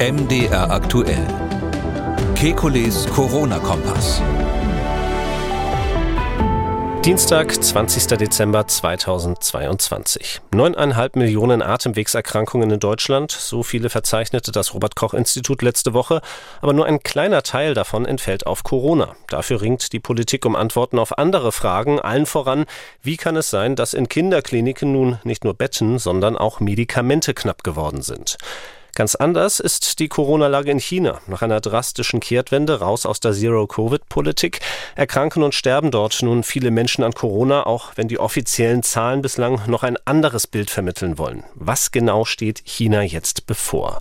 MDR aktuell. Kekules Corona-Kompass. Dienstag, 20. Dezember 2022. Neuneinhalb Millionen Atemwegserkrankungen in Deutschland. So viele verzeichnete das Robert-Koch-Institut letzte Woche. Aber nur ein kleiner Teil davon entfällt auf Corona. Dafür ringt die Politik um Antworten auf andere Fragen. Allen voran, wie kann es sein, dass in Kinderkliniken nun nicht nur Betten, sondern auch Medikamente knapp geworden sind? Ganz anders ist die Corona-Lage in China. Nach einer drastischen Kehrtwende raus aus der Zero-Covid-Politik erkranken und sterben dort nun viele Menschen an Corona, auch wenn die offiziellen Zahlen bislang noch ein anderes Bild vermitteln wollen. Was genau steht China jetzt bevor?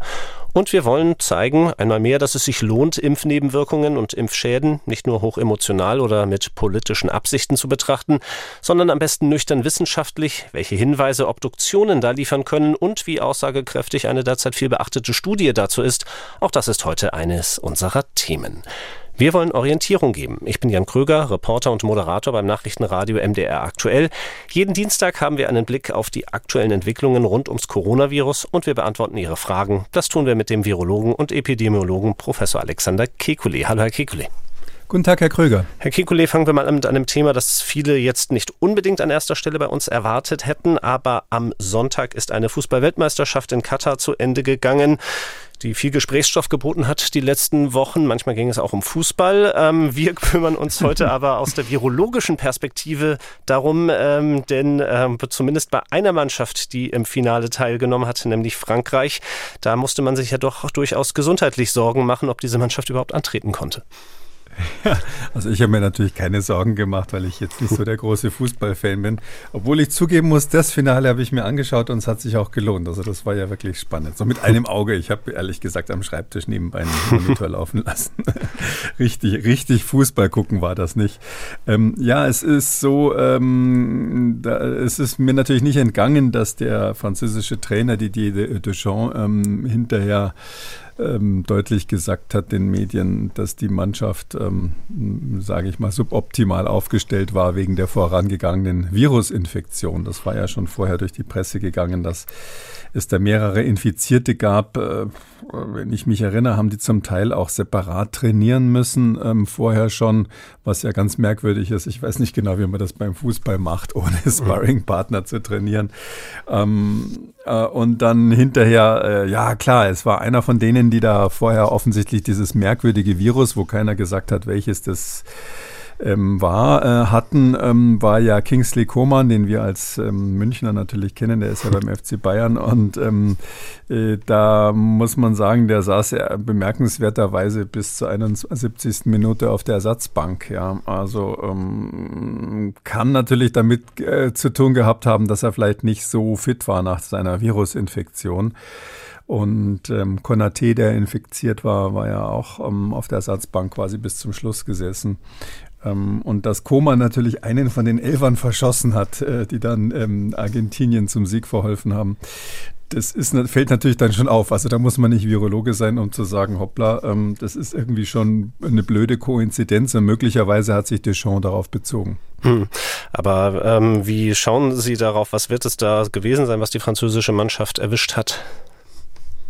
Und wir wollen zeigen, einmal mehr, dass es sich lohnt, Impfnebenwirkungen und Impfschäden nicht nur hochemotional oder mit politischen Absichten zu betrachten, sondern am besten nüchtern wissenschaftlich, welche Hinweise Obduktionen da liefern können und wie aussagekräftig eine derzeit viel beachtete Studie dazu ist. Auch das ist heute eines unserer Themen. Wir wollen Orientierung geben. Ich bin Jan Kröger, Reporter und Moderator beim Nachrichtenradio MDR aktuell. Jeden Dienstag haben wir einen Blick auf die aktuellen Entwicklungen rund ums Coronavirus und wir beantworten Ihre Fragen. Das tun wir mit dem Virologen und Epidemiologen Professor Alexander Kekulé. Hallo, Herr Kekulé. Guten Tag, Herr Kröger. Herr Kekulé, fangen wir mal an mit einem Thema, das viele jetzt nicht unbedingt an erster Stelle bei uns erwartet hätten, aber am Sonntag ist eine Fußballweltmeisterschaft in Katar zu Ende gegangen die viel Gesprächsstoff geboten hat die letzten Wochen. Manchmal ging es auch um Fußball. Ähm, wir kümmern uns heute aber aus der virologischen Perspektive darum, ähm, denn ähm, zumindest bei einer Mannschaft, die im Finale teilgenommen hat, nämlich Frankreich, da musste man sich ja doch durchaus gesundheitlich Sorgen machen, ob diese Mannschaft überhaupt antreten konnte. Ja, also ich habe mir natürlich keine Sorgen gemacht, weil ich jetzt nicht so der große Fußballfan bin. Obwohl ich zugeben muss, das Finale habe ich mir angeschaut und es hat sich auch gelohnt. Also das war ja wirklich spannend. So mit einem Auge. Ich habe ehrlich gesagt am Schreibtisch nebenbei einen Monitor laufen lassen. richtig, richtig Fußball gucken war das nicht. Ähm, ja, es ist so, ähm, da, es ist mir natürlich nicht entgangen, dass der französische Trainer Didier Deschamps ähm, hinterher ähm, deutlich gesagt hat den Medien, dass die Mannschaft, ähm, sage ich mal, suboptimal aufgestellt war wegen der vorangegangenen Virusinfektion. Das war ja schon vorher durch die Presse gegangen, dass es da mehrere Infizierte gab. Äh, wenn ich mich erinnere, haben die zum Teil auch separat trainieren müssen, ähm, vorher schon, was ja ganz merkwürdig ist. Ich weiß nicht genau, wie man das beim Fußball macht, ohne Sparringpartner zu trainieren. Ähm, äh, und dann hinterher, äh, ja klar, es war einer von denen, die da vorher offensichtlich dieses merkwürdige Virus, wo keiner gesagt hat, welches das ähm, war, äh, hatten, ähm, war ja Kingsley Coman, den wir als ähm, Münchner natürlich kennen, der ist ja beim FC Bayern und ähm, äh, da muss man sagen, der saß ja bemerkenswerterweise bis zur 71. Minute auf der Ersatzbank. Ja, also ähm, kann natürlich damit äh, zu tun gehabt haben, dass er vielleicht nicht so fit war nach seiner Virusinfektion. Und ähm, Konate, der infiziert war, war ja auch ähm, auf der Ersatzbank quasi bis zum Schluss gesessen. Ähm, und dass Koma natürlich einen von den Elfern verschossen hat, äh, die dann ähm, Argentinien zum Sieg verholfen haben. Das ist, fällt natürlich dann schon auf. Also da muss man nicht Virologe sein, um zu sagen, hoppla, ähm, das ist irgendwie schon eine blöde Koinzidenz und möglicherweise hat sich Deschamps darauf bezogen. Hm. Aber ähm, wie schauen Sie darauf? Was wird es da gewesen sein, was die französische Mannschaft erwischt hat?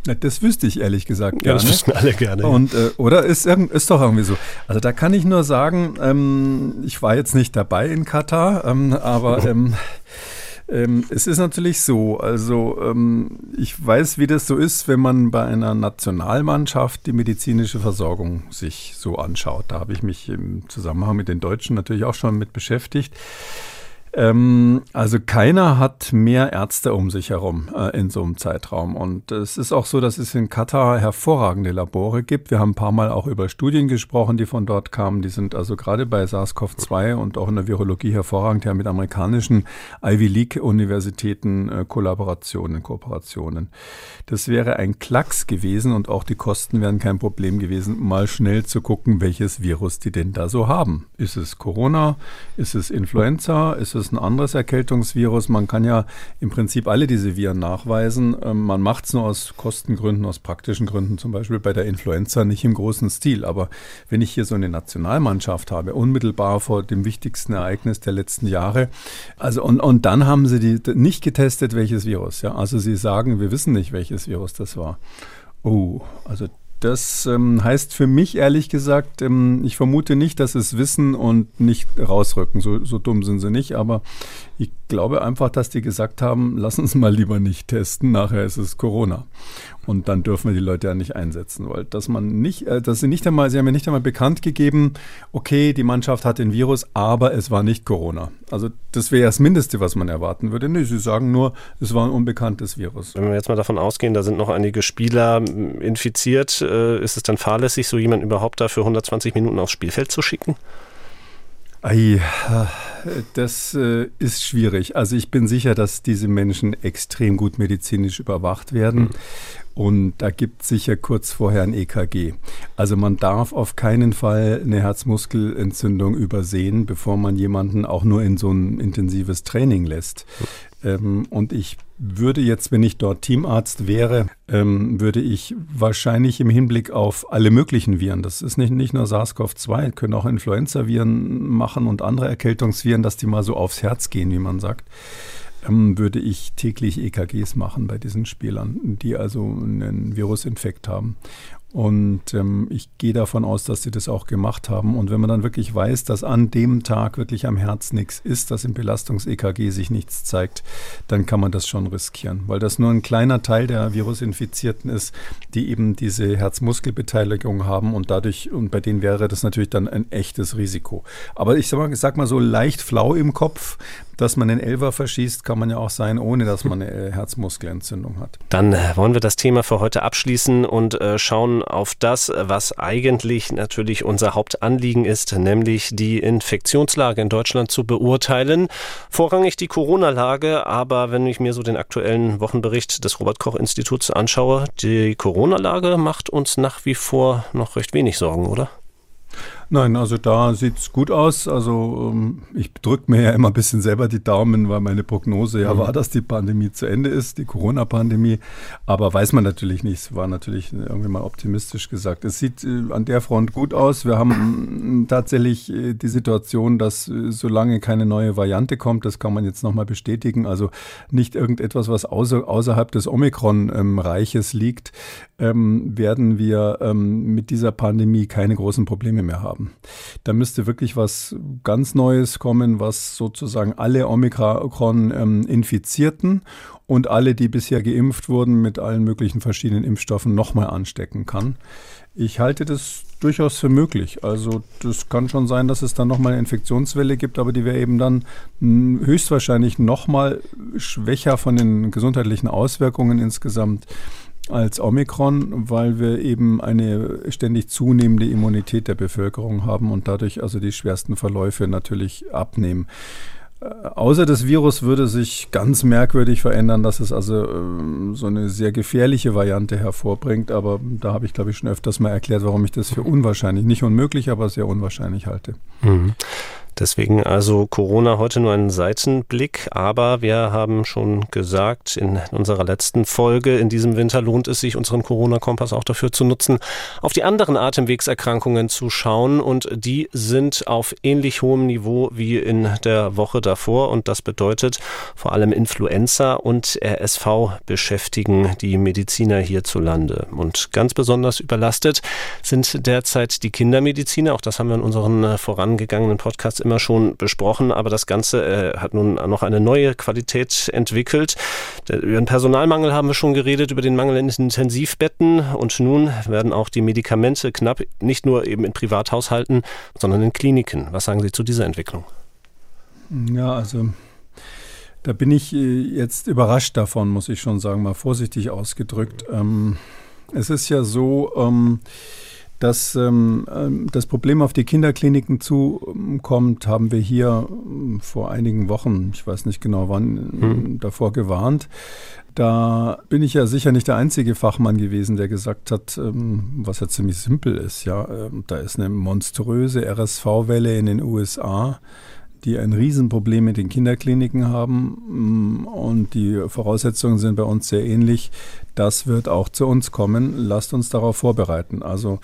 Das wüsste ich ehrlich gesagt gerne. Ja, das wüssten alle gerne. Und, äh, oder ist, ist doch irgendwie so. Also da kann ich nur sagen, ähm, ich war jetzt nicht dabei in Katar, ähm, aber ähm, ähm, es ist natürlich so, also ähm, ich weiß, wie das so ist, wenn man bei einer Nationalmannschaft die medizinische Versorgung sich so anschaut. Da habe ich mich im Zusammenhang mit den Deutschen natürlich auch schon mit beschäftigt. Ähm, also keiner hat mehr Ärzte um sich herum äh, in so einem Zeitraum. Und es ist auch so, dass es in Katar hervorragende Labore gibt. Wir haben ein paar Mal auch über Studien gesprochen, die von dort kamen. Die sind also gerade bei SARS-CoV-2 und auch in der Virologie hervorragend. Ja, mit amerikanischen Ivy League-Universitäten äh, Kollaborationen, Kooperationen. Das wäre ein Klacks gewesen und auch die Kosten wären kein Problem gewesen, mal schnell zu gucken, welches Virus die denn da so haben. Ist es Corona? Ist es Influenza? Ist es ist ein anderes Erkältungsvirus. Man kann ja im Prinzip alle diese Viren nachweisen. Ähm, man macht es nur aus Kostengründen, aus praktischen Gründen, zum Beispiel bei der Influenza nicht im großen Stil. Aber wenn ich hier so eine Nationalmannschaft habe, unmittelbar vor dem wichtigsten Ereignis der letzten Jahre, also und, und dann haben sie die nicht getestet, welches Virus. Ja? Also sie sagen, wir wissen nicht, welches Virus das war. Oh, also das ähm, heißt für mich ehrlich gesagt, ähm, ich vermute nicht, dass es wissen und nicht rausrücken. So, so dumm sind sie nicht, aber ich glaube einfach, dass die gesagt haben, lass uns mal lieber nicht testen, nachher ist es Corona. Und dann dürfen wir die Leute ja nicht einsetzen, weil dass man nicht, äh, dass sie nicht einmal, sie haben ja nicht einmal bekannt gegeben, okay, die Mannschaft hat den Virus, aber es war nicht Corona. Also das wäre das Mindeste, was man erwarten würde. Nee, sie sagen nur, es war ein unbekanntes Virus. Wenn wir jetzt mal davon ausgehen, da sind noch einige Spieler infiziert, äh, ist es dann fahrlässig, so jemanden überhaupt da für 120 Minuten aufs Spielfeld zu schicken? Ei, das äh, ist schwierig. Also ich bin sicher, dass diese Menschen extrem gut medizinisch überwacht werden. Mhm. Und da gibt es sicher kurz vorher ein EKG. Also man darf auf keinen Fall eine Herzmuskelentzündung übersehen, bevor man jemanden auch nur in so ein intensives Training lässt. Ähm, und ich würde jetzt, wenn ich dort Teamarzt wäre, ähm, würde ich wahrscheinlich im Hinblick auf alle möglichen Viren, das ist nicht, nicht nur SARS-CoV-2, können auch Influenza-Viren machen und andere Erkältungsviren, dass die mal so aufs Herz gehen, wie man sagt, ähm, würde ich täglich EKGs machen bei diesen Spielern, die also einen Virusinfekt haben. Und ähm, ich gehe davon aus, dass sie das auch gemacht haben. Und wenn man dann wirklich weiß, dass an dem Tag wirklich am Herz nichts ist, dass im Belastungs-EKG sich nichts zeigt, dann kann man das schon riskieren, weil das nur ein kleiner Teil der Virusinfizierten ist, die eben diese Herzmuskelbeteiligung haben und dadurch, und bei denen wäre das natürlich dann ein echtes Risiko. Aber ich sag mal, sag mal so leicht flau im Kopf, dass man den Elfer verschießt, kann man ja auch sein, ohne dass man eine Herzmuskelentzündung hat. Dann äh, wollen wir das Thema für heute abschließen und äh, schauen auf das, was eigentlich natürlich unser Hauptanliegen ist, nämlich die Infektionslage in Deutschland zu beurteilen. Vorrangig die Corona-Lage, aber wenn ich mir so den aktuellen Wochenbericht des Robert Koch Instituts anschaue, die Corona-Lage macht uns nach wie vor noch recht wenig Sorgen, oder? Nein, also da sieht es gut aus. Also ähm, ich drücke mir ja immer ein bisschen selber die Daumen, weil meine Prognose ja mhm. war, dass die Pandemie zu Ende ist, die Corona-Pandemie. Aber weiß man natürlich nicht. Es war natürlich irgendwie mal optimistisch gesagt. Es sieht äh, an der Front gut aus. Wir haben tatsächlich äh, die Situation, dass äh, solange keine neue Variante kommt, das kann man jetzt nochmal bestätigen, also nicht irgendetwas, was außer, außerhalb des Omikron-Reiches liegt, ähm, werden wir ähm, mit dieser Pandemie keine großen Probleme mehr haben. Da müsste wirklich was ganz Neues kommen, was sozusagen alle Omikron-Infizierten ähm, und alle, die bisher geimpft wurden, mit allen möglichen verschiedenen Impfstoffen nochmal anstecken kann. Ich halte das durchaus für möglich. Also das kann schon sein, dass es dann nochmal eine Infektionswelle gibt, aber die wäre eben dann hm, höchstwahrscheinlich nochmal schwächer von den gesundheitlichen Auswirkungen insgesamt als Omikron, weil wir eben eine ständig zunehmende Immunität der Bevölkerung haben und dadurch also die schwersten Verläufe natürlich abnehmen. Äh, außer das Virus würde sich ganz merkwürdig verändern, dass es also äh, so eine sehr gefährliche Variante hervorbringt. Aber da habe ich, glaube ich, schon öfters mal erklärt, warum ich das für unwahrscheinlich, nicht unmöglich, aber sehr unwahrscheinlich halte. Mhm. Deswegen also Corona heute nur ein Seitenblick, aber wir haben schon gesagt in unserer letzten Folge, in diesem Winter lohnt es sich, unseren Corona-Kompass auch dafür zu nutzen, auf die anderen Atemwegserkrankungen zu schauen. Und die sind auf ähnlich hohem Niveau wie in der Woche davor. Und das bedeutet vor allem Influenza und RSV beschäftigen die Mediziner hierzulande. Und ganz besonders überlastet sind derzeit die Kindermediziner, auch das haben wir in unseren vorangegangenen Podcasts immer schon besprochen, aber das Ganze äh, hat nun noch eine neue Qualität entwickelt. Über den Personalmangel haben wir schon geredet, über den Mangel in Intensivbetten und nun werden auch die Medikamente knapp, nicht nur eben in Privathaushalten, sondern in Kliniken. Was sagen Sie zu dieser Entwicklung? Ja, also da bin ich äh, jetzt überrascht davon, muss ich schon sagen, mal vorsichtig ausgedrückt. Ähm, es ist ja so, ähm, dass ähm, ähm, das Problem auf die Kinderkliniken zukommt, haben wir hier ähm, vor einigen Wochen, ich weiß nicht genau wann, hm. davor gewarnt. Da bin ich ja sicher nicht der einzige Fachmann gewesen, der gesagt hat, ähm, was ja ziemlich simpel ist. Ja, da ist eine monströse RSV-Welle in den USA die ein Riesenproblem mit den Kinderkliniken haben. Mm, und die Voraussetzungen sind bei uns sehr ähnlich. Das wird auch zu uns kommen. Lasst uns darauf vorbereiten. Also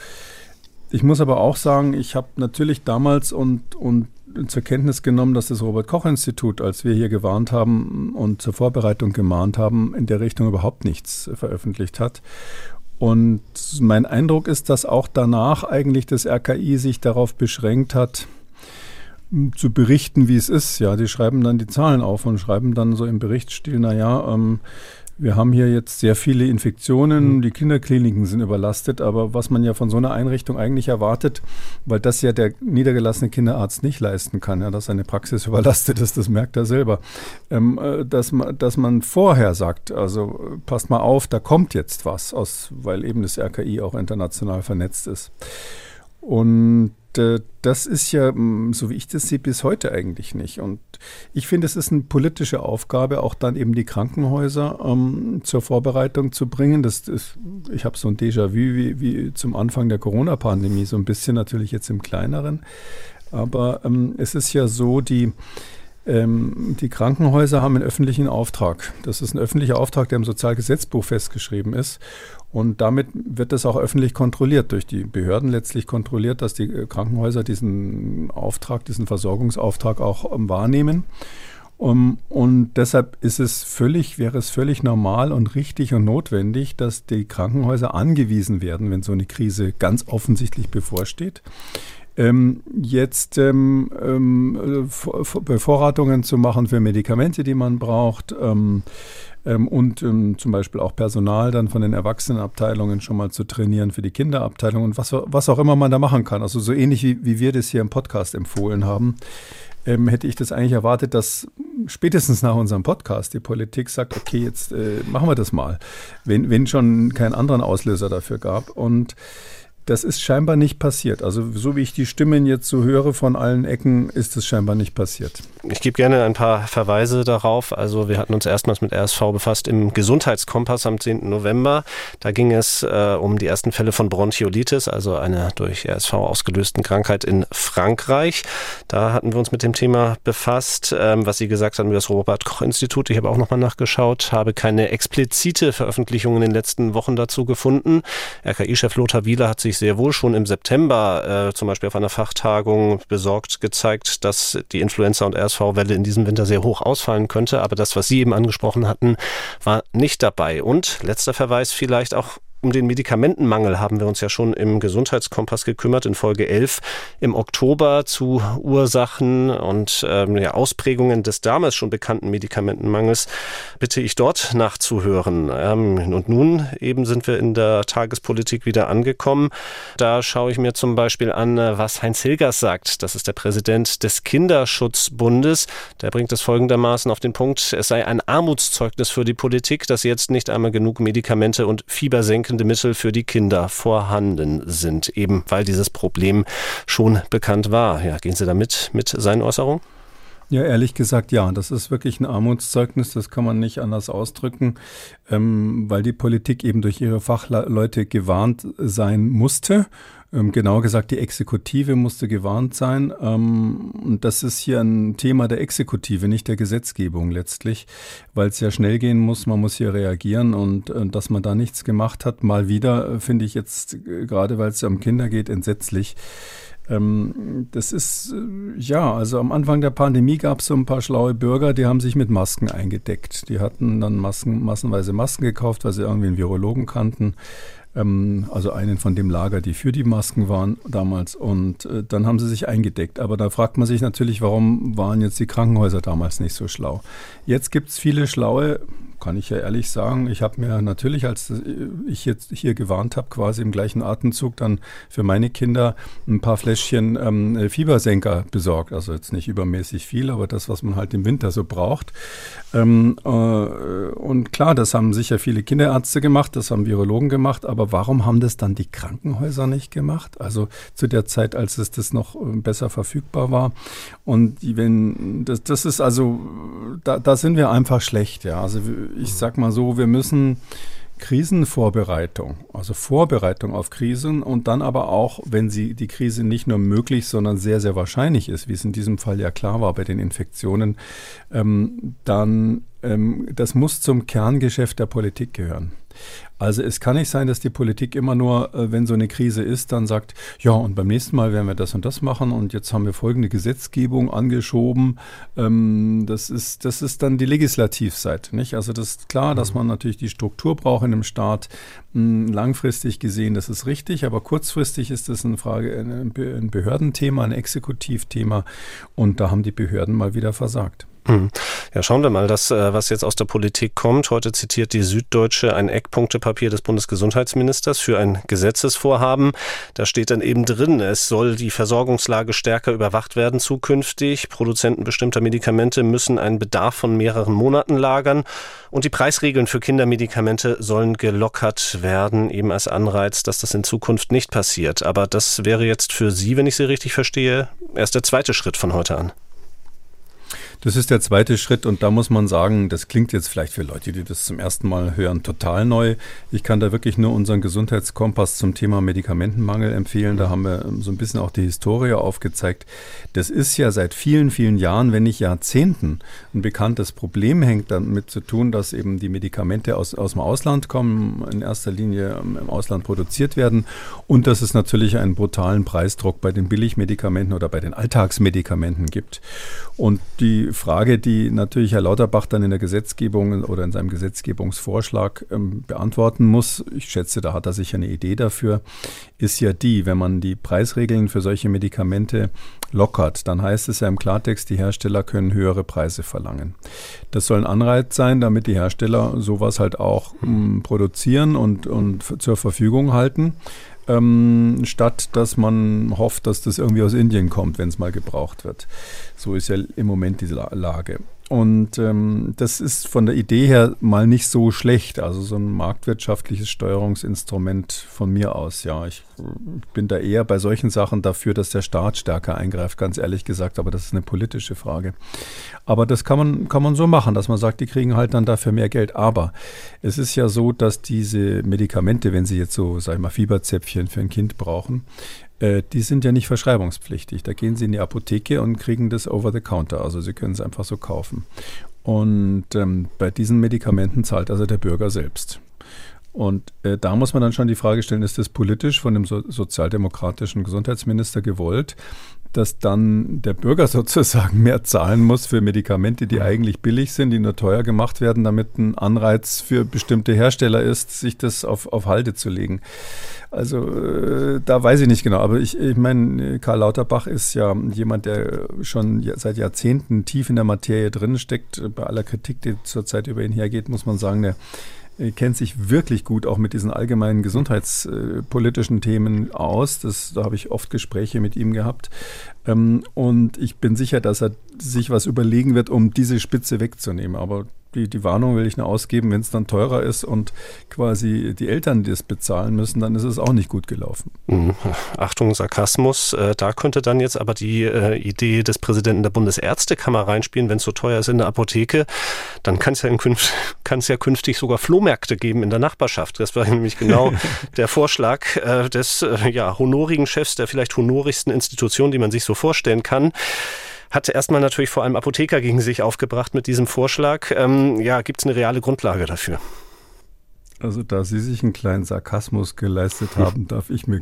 ich muss aber auch sagen, ich habe natürlich damals und, und zur Kenntnis genommen, dass das Robert Koch Institut, als wir hier gewarnt haben und zur Vorbereitung gemahnt haben, in der Richtung überhaupt nichts veröffentlicht hat. Und mein Eindruck ist, dass auch danach eigentlich das RKI sich darauf beschränkt hat, zu berichten, wie es ist. Ja, die schreiben dann die Zahlen auf und schreiben dann so im Berichtsstil, naja, ähm, wir haben hier jetzt sehr viele Infektionen, mhm. die Kinderkliniken sind überlastet, aber was man ja von so einer Einrichtung eigentlich erwartet, weil das ja der niedergelassene Kinderarzt nicht leisten kann, ja, dass seine Praxis überlastet ist, das merkt er selber, ähm, äh, dass, man, dass man vorher sagt, also passt mal auf, da kommt jetzt was, aus, weil eben das RKI auch international vernetzt ist. Und äh, das ist ja, so wie ich das sehe, bis heute eigentlich nicht. Und ich finde, es ist eine politische Aufgabe, auch dann eben die Krankenhäuser ähm, zur Vorbereitung zu bringen. Das ist, ich habe so ein Déjà-vu wie, wie zum Anfang der Corona-Pandemie, so ein bisschen natürlich jetzt im kleineren. Aber ähm, es ist ja so, die ähm, die Krankenhäuser haben einen öffentlichen Auftrag. Das ist ein öffentlicher Auftrag, der im Sozialgesetzbuch festgeschrieben ist. Und damit wird das auch öffentlich kontrolliert, durch die Behörden letztlich kontrolliert, dass die äh, Krankenhäuser diesen Auftrag, diesen Versorgungsauftrag auch ähm, wahrnehmen. Um, und deshalb ist es völlig, wäre es völlig normal und richtig und notwendig, dass die Krankenhäuser angewiesen werden, wenn so eine Krise ganz offensichtlich bevorsteht, ähm, jetzt ähm, ähm, Bevorratungen zu machen für Medikamente, die man braucht ähm, ähm, und ähm, zum Beispiel auch Personal dann von den Erwachsenenabteilungen schon mal zu trainieren für die Kinderabteilung und was, was auch immer man da machen kann. Also so ähnlich wie, wie wir das hier im Podcast empfohlen haben. hätte ich das eigentlich erwartet, dass spätestens nach unserem Podcast die Politik sagt, okay, jetzt äh, machen wir das mal, wenn, wenn schon keinen anderen Auslöser dafür gab. Und das ist scheinbar nicht passiert. Also so wie ich die Stimmen jetzt so höre von allen Ecken, ist es scheinbar nicht passiert. Ich gebe gerne ein paar Verweise darauf. Also wir hatten uns erstmals mit RSV befasst im Gesundheitskompass am 10. November. Da ging es äh, um die ersten Fälle von Bronchiolitis, also einer durch RSV ausgelösten Krankheit in Frankreich. Da hatten wir uns mit dem Thema befasst. Ähm, was Sie gesagt haben über das Robert-Koch-Institut, ich habe auch nochmal nachgeschaut, habe keine explizite Veröffentlichung in den letzten Wochen dazu gefunden. RKI-Chef Lothar Wieler hat sich sehr wohl schon im September äh, zum Beispiel auf einer Fachtagung besorgt gezeigt, dass die Influenza- und RSV-Welle in diesem Winter sehr hoch ausfallen könnte. Aber das, was Sie eben angesprochen hatten, war nicht dabei. Und letzter Verweis vielleicht auch um den Medikamentenmangel haben wir uns ja schon im Gesundheitskompass gekümmert in Folge 11 im Oktober zu Ursachen und ähm, ja, Ausprägungen des damals schon bekannten Medikamentenmangels. Bitte ich dort nachzuhören. Ähm, und nun eben sind wir in der Tagespolitik wieder angekommen. Da schaue ich mir zum Beispiel an, was Heinz Hilgers sagt. Das ist der Präsident des Kinderschutzbundes. Der bringt es folgendermaßen auf den Punkt, es sei ein Armutszeugnis für die Politik, dass jetzt nicht einmal genug Medikamente und Fiebersenken abschreckende Mittel für die Kinder vorhanden sind, eben weil dieses Problem schon bekannt war. Ja, gehen Sie damit mit seinen Äußerungen? Ja, ehrlich gesagt, ja. Das ist wirklich ein Armutszeugnis, das kann man nicht anders ausdrücken, ähm, weil die Politik eben durch ihre Fachleute gewarnt sein musste. Ähm, genau gesagt, die Exekutive musste gewarnt sein. Ähm, und das ist hier ein Thema der Exekutive, nicht der Gesetzgebung letztlich, weil es ja schnell gehen muss, man muss hier reagieren und äh, dass man da nichts gemacht hat, mal wieder, äh, finde ich jetzt, äh, gerade weil es ja um Kinder geht, entsetzlich. Ähm, das ist, äh, ja, also am Anfang der Pandemie gab es so ein paar schlaue Bürger, die haben sich mit Masken eingedeckt. Die hatten dann Masken, massenweise Masken gekauft, weil sie irgendwie einen Virologen kannten. Ähm, also einen von dem Lager, die für die Masken waren damals. Und äh, dann haben sie sich eingedeckt. Aber da fragt man sich natürlich, warum waren jetzt die Krankenhäuser damals nicht so schlau? Jetzt gibt es viele schlaue kann ich ja ehrlich sagen. Ich habe mir natürlich, als ich jetzt hier gewarnt habe, quasi im gleichen Atemzug dann für meine Kinder ein paar Fläschchen ähm, Fiebersenker besorgt. Also jetzt nicht übermäßig viel, aber das, was man halt im Winter so braucht. Ähm, äh, und klar, das haben sicher viele Kinderärzte gemacht, das haben Virologen gemacht, aber warum haben das dann die Krankenhäuser nicht gemacht? Also zu der Zeit, als es das noch äh, besser verfügbar war. Und wenn das, das ist also, da, da sind wir einfach schlecht, ja. Also ich sag mal so, wir müssen Krisenvorbereitung, also Vorbereitung auf Krisen und dann aber auch, wenn sie die Krise nicht nur möglich, sondern sehr, sehr wahrscheinlich ist, wie es in diesem Fall ja klar war bei den Infektionen, ähm, dann ähm, das muss zum Kerngeschäft der Politik gehören. Also es kann nicht sein, dass die Politik immer nur, äh, wenn so eine Krise ist, dann sagt, ja, und beim nächsten Mal werden wir das und das machen und jetzt haben wir folgende Gesetzgebung angeschoben. Ähm, das, ist, das ist dann die Legislativseite. Nicht? Also das ist klar, dass mhm. man natürlich die Struktur braucht in einem Staat. Hm, langfristig gesehen, das ist richtig, aber kurzfristig ist das eine Frage, ein Behördenthema, ein Exekutivthema und da haben die Behörden mal wieder versagt. Hm. Ja, schauen wir mal, das, äh, was jetzt aus der Politik kommt. Heute zitiert die Süddeutsche ein Eckpunktepapier des Bundesgesundheitsministers für ein Gesetzesvorhaben. Da steht dann eben drin, es soll die Versorgungslage stärker überwacht werden zukünftig. Produzenten bestimmter Medikamente müssen einen Bedarf von mehreren Monaten lagern und die Preisregeln für Kindermedikamente sollen gelockert werden, eben als Anreiz, dass das in Zukunft nicht passiert. Aber das wäre jetzt für Sie, wenn ich Sie richtig verstehe, erst der zweite Schritt von heute an. Das ist der zweite Schritt und da muss man sagen, das klingt jetzt vielleicht für Leute, die das zum ersten Mal hören, total neu. Ich kann da wirklich nur unseren Gesundheitskompass zum Thema Medikamentenmangel empfehlen. Da haben wir so ein bisschen auch die Historie aufgezeigt. Das ist ja seit vielen, vielen Jahren, wenn nicht Jahrzehnten, ein bekanntes Problem hängt damit zu tun, dass eben die Medikamente aus, aus dem Ausland kommen, in erster Linie im Ausland produziert werden und dass es natürlich einen brutalen Preisdruck bei den Billigmedikamenten oder bei den Alltagsmedikamenten gibt. Und die Frage, die natürlich Herr Lauterbach dann in der Gesetzgebung oder in seinem Gesetzgebungsvorschlag ähm, beantworten muss, ich schätze, da hat er sicher eine Idee dafür, ist ja die, wenn man die Preisregeln für solche Medikamente lockert, dann heißt es ja im Klartext, die Hersteller können höhere Preise verlangen. Das soll ein Anreiz sein, damit die Hersteller sowas halt auch ähm, produzieren und, und zur Verfügung halten ähm, statt dass man hofft, dass das irgendwie aus Indien kommt, wenn es mal gebraucht wird. So ist ja im Moment die Lage. Und ähm, das ist von der Idee her mal nicht so schlecht. Also so ein marktwirtschaftliches Steuerungsinstrument von mir aus. Ja, ich bin da eher bei solchen Sachen dafür, dass der Staat stärker eingreift, ganz ehrlich gesagt. Aber das ist eine politische Frage. Aber das kann man, kann man so machen, dass man sagt, die kriegen halt dann dafür mehr Geld. Aber es ist ja so, dass diese Medikamente, wenn sie jetzt so, sag ich mal, Fieberzäpfchen für ein Kind brauchen, äh, die sind ja nicht verschreibungspflichtig. Da gehen Sie in die Apotheke und kriegen das over the counter. Also Sie können es einfach so kaufen. Und ähm, bei diesen Medikamenten zahlt also der Bürger selbst. Und äh, da muss man dann schon die Frage stellen, ist das politisch von dem so sozialdemokratischen Gesundheitsminister gewollt, dass dann der Bürger sozusagen mehr zahlen muss für Medikamente, die eigentlich billig sind, die nur teuer gemacht werden, damit ein Anreiz für bestimmte Hersteller ist, sich das auf, auf Halde zu legen. Also äh, da weiß ich nicht genau, aber ich, ich meine, Karl Lauterbach ist ja jemand, der schon seit Jahrzehnten tief in der Materie drin steckt. Bei aller Kritik, die zurzeit über ihn hergeht, muss man sagen, der kennt sich wirklich gut auch mit diesen allgemeinen gesundheitspolitischen Themen aus. Das, da habe ich oft Gespräche mit ihm gehabt. Ähm, und ich bin sicher, dass er sich was überlegen wird, um diese Spitze wegzunehmen. Aber die, die Warnung will ich nur ausgeben, wenn es dann teurer ist und quasi die Eltern das bezahlen müssen, dann ist es auch nicht gut gelaufen. Mhm. Achtung, Sarkasmus. Äh, da könnte dann jetzt aber die äh, Idee des Präsidenten der Bundesärztekammer reinspielen, wenn es so teuer ist in der Apotheke, dann kann es ja, ja künftig sogar Flohmärkte geben in der Nachbarschaft. Das war nämlich genau der Vorschlag äh, des äh, ja, honorigen Chefs der vielleicht honorigsten Institution, die man sich so vorstellen kann hat erstmal natürlich vor allem Apotheker gegen sich aufgebracht mit diesem Vorschlag. Ähm, ja, gibt es eine reale Grundlage dafür? Also da Sie sich einen kleinen Sarkasmus geleistet haben, darf ich mir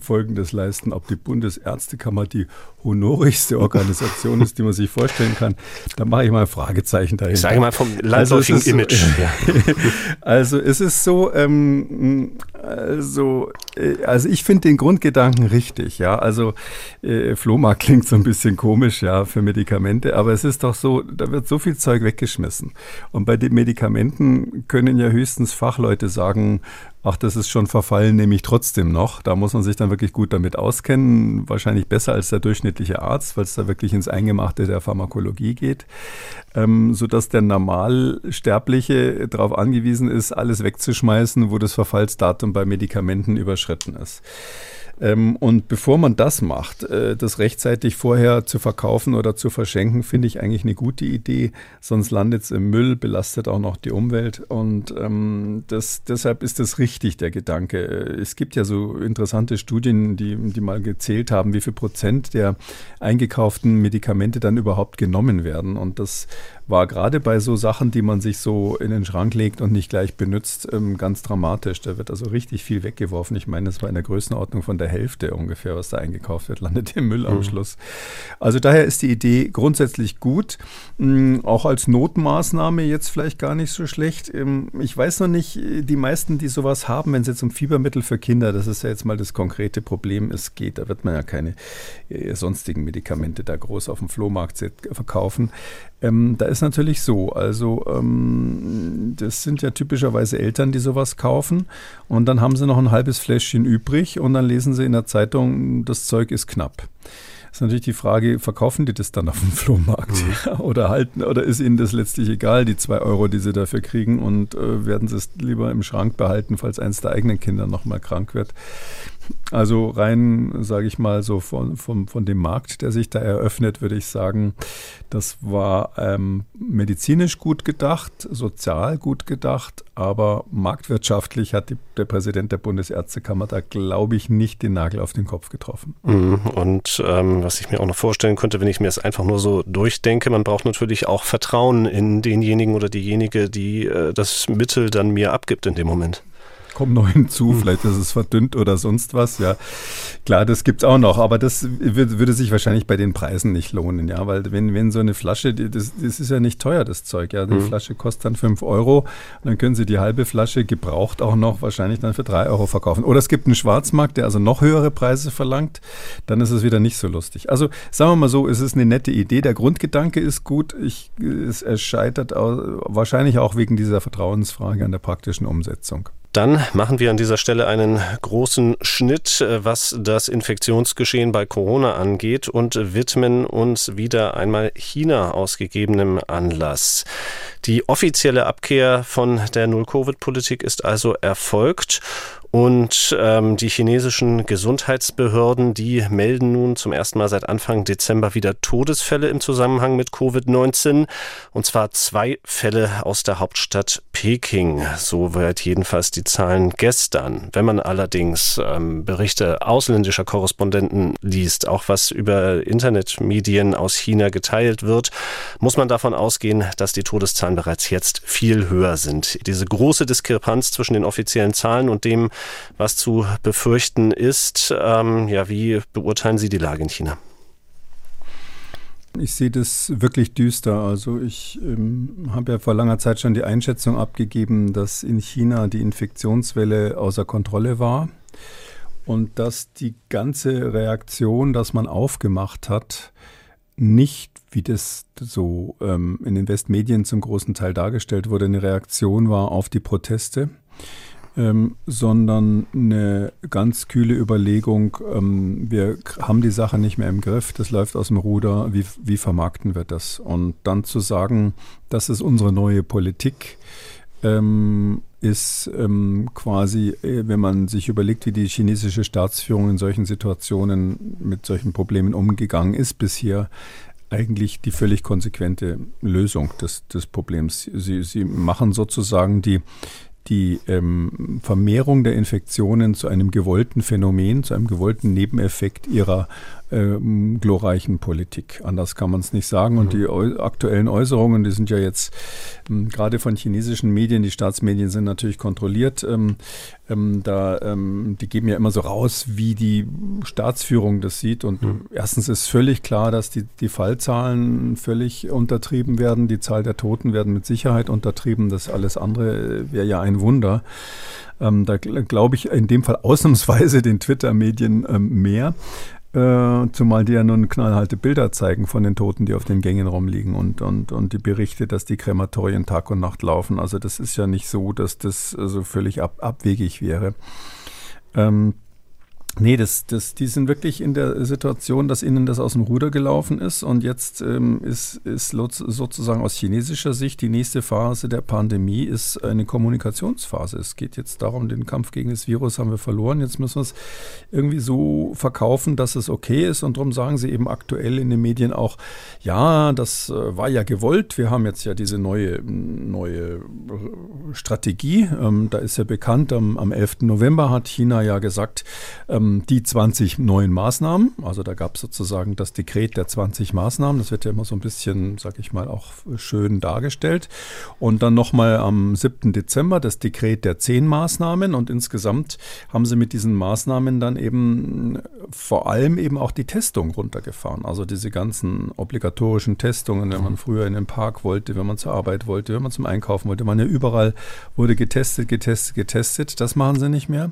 Folgendes leisten. Ob die Bundesärztekammer die honorigste Organisation ist, die man sich vorstellen kann, da mache ich mal ein Fragezeichen dahinter. Ich sage mal vom landläufigen also Image. So, ja. also es ist so, ähm, also, äh, also ich finde den Grundgedanken richtig, ja. Also äh, Flohmarkt klingt so ein bisschen komisch, ja, für Medikamente, aber es ist doch so, da wird so viel Zeug weggeschmissen. Und bei den Medikamenten können ja höchstens Fachleute Leute sagen, ach, das ist schon verfallen, nehme ich trotzdem noch. Da muss man sich dann wirklich gut damit auskennen, wahrscheinlich besser als der durchschnittliche Arzt, weil es da wirklich ins Eingemachte der Pharmakologie geht, ähm, sodass der Normalsterbliche darauf angewiesen ist, alles wegzuschmeißen, wo das Verfallsdatum bei Medikamenten überschritten ist. Ähm, und bevor man das macht, äh, das rechtzeitig vorher zu verkaufen oder zu verschenken, finde ich eigentlich eine gute Idee. Sonst landet es im Müll, belastet auch noch die Umwelt. Und ähm, das, deshalb ist das richtig, der Gedanke. Es gibt ja so interessante Studien, die, die mal gezählt haben, wie viel Prozent der eingekauften Medikamente dann überhaupt genommen werden. Und das war gerade bei so Sachen, die man sich so in den Schrank legt und nicht gleich benutzt, ähm, ganz dramatisch. Da wird also richtig viel weggeworfen. Ich meine, das war in der Größenordnung von der Hälfte ungefähr, was da eingekauft wird, landet im Müll am mhm. Schluss. Also daher ist die Idee grundsätzlich gut, mm, auch als Notmaßnahme jetzt vielleicht gar nicht so schlecht. Ähm, ich weiß noch nicht, die meisten, die sowas haben, wenn es jetzt um Fiebermittel für Kinder, das ist ja jetzt mal das konkrete Problem, es geht, da wird man ja keine äh, sonstigen Medikamente da groß auf dem Flohmarkt verkaufen. Ähm, da ist natürlich so, also ähm, das sind ja typischerweise Eltern, die sowas kaufen. Und dann haben sie noch ein halbes Fläschchen übrig und dann lesen sie in der Zeitung, das Zeug ist knapp. Ist natürlich die Frage, verkaufen die das dann auf dem Flohmarkt? Mhm. oder halten oder ist ihnen das letztlich egal, die zwei Euro, die sie dafür kriegen? Und äh, werden sie es lieber im Schrank behalten, falls eins der eigenen Kinder nochmal krank wird. Also rein, sage ich mal, so von, von, von dem Markt, der sich da eröffnet, würde ich sagen, das war ähm, medizinisch gut gedacht, sozial gut gedacht, aber marktwirtschaftlich hat die, der Präsident der Bundesärztekammer da, glaube ich, nicht den Nagel auf den Kopf getroffen. Mhm. Und ähm, was ich mir auch noch vorstellen könnte, wenn ich mir es einfach nur so durchdenke, man braucht natürlich auch Vertrauen in denjenigen oder diejenige, die äh, das Mittel dann mir abgibt in dem Moment kommt noch hinzu, hm. vielleicht ist es verdünnt oder sonst was, ja. Klar, das gibt es auch noch, aber das würde sich wahrscheinlich bei den Preisen nicht lohnen, ja, weil wenn, wenn so eine Flasche, das, das ist ja nicht teuer, das Zeug, ja. Die mhm. Flasche kostet dann 5 Euro, dann können Sie die halbe Flasche gebraucht auch noch wahrscheinlich dann für 3 Euro verkaufen. Oder es gibt einen Schwarzmarkt, der also noch höhere Preise verlangt, dann ist es wieder nicht so lustig. Also sagen wir mal so, es ist eine nette Idee, der Grundgedanke ist gut, ich, es, es scheitert wahrscheinlich auch wegen dieser Vertrauensfrage an der praktischen Umsetzung. Dann machen wir an dieser Stelle einen großen Schnitt, äh, was das Infektionsgeschehen bei Corona angeht und widmen uns wieder einmal China ausgegebenem Anlass. Die offizielle Abkehr von der Null-Covid-Politik ist also erfolgt und ähm, die chinesischen Gesundheitsbehörden, die melden nun zum ersten Mal seit Anfang Dezember wieder Todesfälle im Zusammenhang mit Covid-19. Und zwar zwei Fälle aus der Hauptstadt Peking. Soweit jedenfalls die Zahlen gestern. Wenn man allerdings ähm, Berichte ausländischer Korrespondenten liest, auch was über Internetmedien aus China geteilt wird, muss man davon ausgehen, dass die Todeszahlen bereits jetzt viel höher sind. Diese große Diskrepanz zwischen den offiziellen Zahlen und dem, was zu befürchten ist. Ähm, ja, wie beurteilen Sie die Lage in China? Ich sehe das wirklich düster. Also ich ähm, habe ja vor langer Zeit schon die Einschätzung abgegeben, dass in China die Infektionswelle außer Kontrolle war und dass die ganze Reaktion, dass man aufgemacht hat, nicht, wie das so ähm, in den Westmedien zum großen Teil dargestellt wurde, eine Reaktion war auf die Proteste, ähm, sondern eine ganz kühle Überlegung, ähm, wir haben die Sache nicht mehr im Griff, das läuft aus dem Ruder, wie, wie vermarkten wir das? Und dann zu sagen, das ist unsere neue Politik, ähm, ist ähm, quasi, äh, wenn man sich überlegt, wie die chinesische Staatsführung in solchen Situationen mit solchen Problemen umgegangen ist bisher, eigentlich die völlig konsequente Lösung des, des Problems. Sie, sie machen sozusagen die, die ähm, Vermehrung der Infektionen zu einem gewollten Phänomen, zu einem gewollten Nebeneffekt ihrer ähm, glorreichen Politik. Anders kann man es nicht sagen. Und mhm. die aktuellen Äußerungen, die sind ja jetzt ähm, gerade von chinesischen Medien, die Staatsmedien sind natürlich kontrolliert. Ähm, ähm da, ähm, die geben ja immer so raus, wie die Staatsführung das sieht. Und mhm. erstens ist völlig klar, dass die, die Fallzahlen völlig untertrieben werden. Die Zahl der Toten werden mit Sicherheit untertrieben. Das alles andere äh, wäre ja ein Wunder. Ähm, da glaube ich in dem Fall ausnahmsweise den Twitter-Medien ähm, mehr. Äh, zumal die ja nun knallharte Bilder zeigen von den Toten, die auf den Gängen rumliegen und, und, und die Berichte, dass die Krematorien Tag und Nacht laufen. Also das ist ja nicht so, dass das also völlig ab, abwegig wäre. Ähm, Nee, das, das, die sind wirklich in der Situation, dass ihnen das aus dem Ruder gelaufen ist und jetzt ähm, ist, ist sozusagen aus chinesischer Sicht die nächste Phase der Pandemie ist eine Kommunikationsphase. Es geht jetzt darum, den Kampf gegen das Virus haben wir verloren. Jetzt müssen wir es irgendwie so verkaufen, dass es okay ist und darum sagen sie eben aktuell in den Medien auch, ja, das äh, war ja gewollt. Wir haben jetzt ja diese neue, neue Strategie. Ähm, da ist ja bekannt, am, am 11. November hat China ja gesagt, ähm, ähm, die 20 neuen Maßnahmen. Also da gab es sozusagen das Dekret der 20 Maßnahmen. Das wird ja immer so ein bisschen, sag ich mal, auch schön dargestellt. Und dann nochmal am 7. Dezember das Dekret der 10 Maßnahmen. Und insgesamt haben sie mit diesen Maßnahmen dann eben vor allem eben auch die Testung runtergefahren. Also diese ganzen obligatorischen Testungen, wenn man früher in den Park wollte, wenn man zur Arbeit wollte, wenn man zum Einkaufen wollte, man ja überall wurde getestet, getestet, getestet. Das machen sie nicht mehr.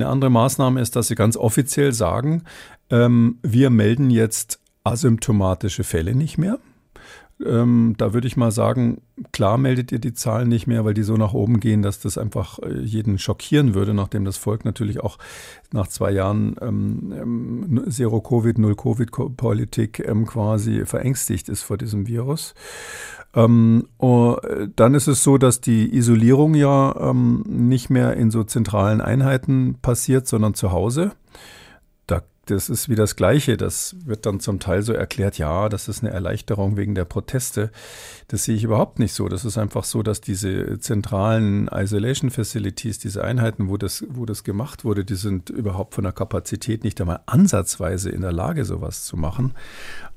Eine andere Maßnahme ist, dass sie ganz offiziell sagen, ähm, wir melden jetzt asymptomatische Fälle nicht mehr. Ähm, da würde ich mal sagen, klar meldet ihr die Zahlen nicht mehr, weil die so nach oben gehen, dass das einfach äh, jeden schockieren würde, nachdem das Volk natürlich auch nach zwei Jahren ähm, ähm Zero-Covid, Null-Covid-Politik ähm, quasi verängstigt ist vor diesem Virus. Ähm, oh, dann ist es so, dass die Isolierung ja ähm, nicht mehr in so zentralen Einheiten passiert, sondern zu Hause das ist wie das Gleiche. Das wird dann zum Teil so erklärt, ja, das ist eine Erleichterung wegen der Proteste. Das sehe ich überhaupt nicht so. Das ist einfach so, dass diese zentralen Isolation Facilities, diese Einheiten, wo das, wo das gemacht wurde, die sind überhaupt von der Kapazität nicht einmal ansatzweise in der Lage, sowas zu machen.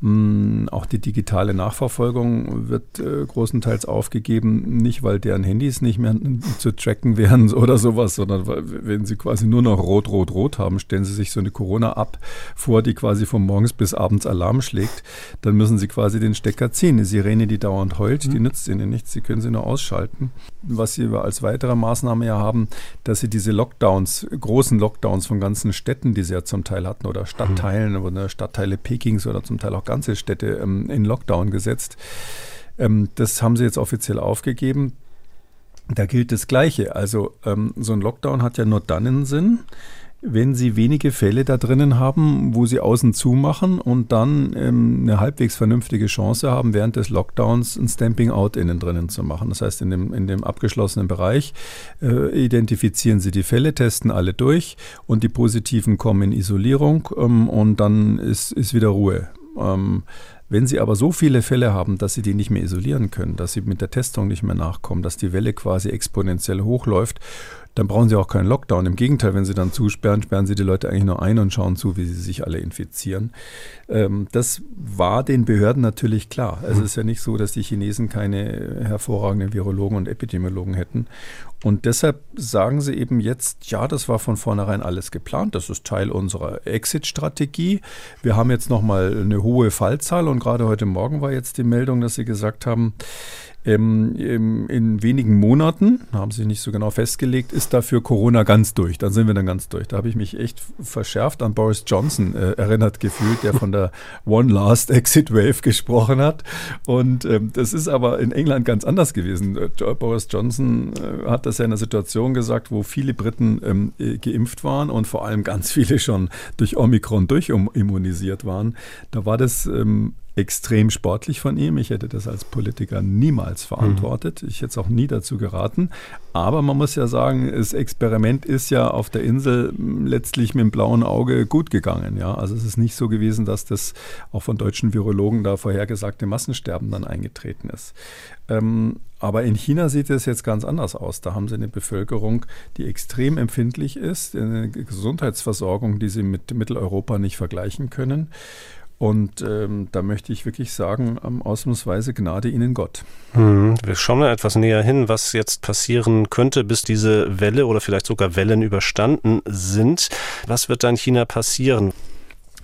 Mm, auch die digitale Nachverfolgung wird äh, großenteils aufgegeben, nicht weil deren Handys nicht mehr zu tracken wären oder sowas, sondern weil, wenn sie quasi nur noch rot, rot, rot haben, stellen sie sich so eine Corona-App vor, die quasi von morgens bis abends Alarm schlägt, dann müssen Sie quasi den Stecker ziehen. Eine Sirene, die dauernd heult, mhm. die nützt Ihnen nichts. Sie können sie nur ausschalten. Was Sie als weitere Maßnahme ja haben, dass Sie diese Lockdowns, großen Lockdowns von ganzen Städten, die Sie ja zum Teil hatten, oder Stadtteilen, mhm. oder Stadtteile Pekings oder zum Teil auch ganze Städte ähm, in Lockdown gesetzt. Ähm, das haben Sie jetzt offiziell aufgegeben. Da gilt das Gleiche. Also ähm, so ein Lockdown hat ja nur dann einen Sinn, wenn Sie wenige Fälle da drinnen haben, wo Sie außen zu machen und dann ähm, eine halbwegs vernünftige Chance haben, während des Lockdowns ein Stamping Out innen drinnen zu machen. Das heißt, in dem, in dem abgeschlossenen Bereich äh, identifizieren Sie die Fälle, testen alle durch und die Positiven kommen in Isolierung ähm, und dann ist, ist wieder Ruhe. Ähm, wenn Sie aber so viele Fälle haben, dass Sie die nicht mehr isolieren können, dass Sie mit der Testung nicht mehr nachkommen, dass die Welle quasi exponentiell hochläuft, dann brauchen Sie auch keinen Lockdown. Im Gegenteil, wenn Sie dann zusperren, sperren Sie die Leute eigentlich nur ein und schauen zu, wie sie sich alle infizieren. Ähm, das war den Behörden natürlich klar. Es ist ja nicht so, dass die Chinesen keine hervorragenden Virologen und Epidemiologen hätten. Und deshalb sagen sie eben jetzt, ja, das war von vornherein alles geplant. Das ist Teil unserer Exit-Strategie. Wir haben jetzt nochmal eine hohe Fallzahl und gerade heute Morgen war jetzt die Meldung, dass sie gesagt haben, ähm, in wenigen Monaten, haben sie nicht so genau festgelegt, ist dafür Corona ganz durch. Dann sind wir dann ganz durch. Da habe ich mich echt verschärft an Boris Johnson äh, erinnert gefühlt, der von der One Last Exit Wave gesprochen hat. Und ähm, das ist aber in England ganz anders gewesen. Äh, Boris Johnson äh, hat das ja in einer Situation gesagt, wo viele Briten ähm, äh, geimpft waren und vor allem ganz viele schon durch Omikron durchimmunisiert waren. Da war das ähm, extrem sportlich von ihm. Ich hätte das als Politiker niemals verantwortet. Mhm. Ich hätte es auch nie dazu geraten. Aber man muss ja sagen, das Experiment ist ja auf der Insel letztlich mit dem blauen Auge gut gegangen. Ja? Also es ist nicht so gewesen, dass das auch von deutschen Virologen da vorhergesagte Massensterben dann eingetreten ist. Ähm, aber in China sieht es jetzt ganz anders aus. Da haben sie eine Bevölkerung, die extrem empfindlich ist, eine Gesundheitsversorgung, die sie mit Mitteleuropa nicht vergleichen können. Und ähm, da möchte ich wirklich sagen, ähm, ausnahmsweise Gnade Ihnen Gott. Hm, wir schauen mal etwas näher hin, was jetzt passieren könnte, bis diese Welle oder vielleicht sogar Wellen überstanden sind. Was wird da in China passieren?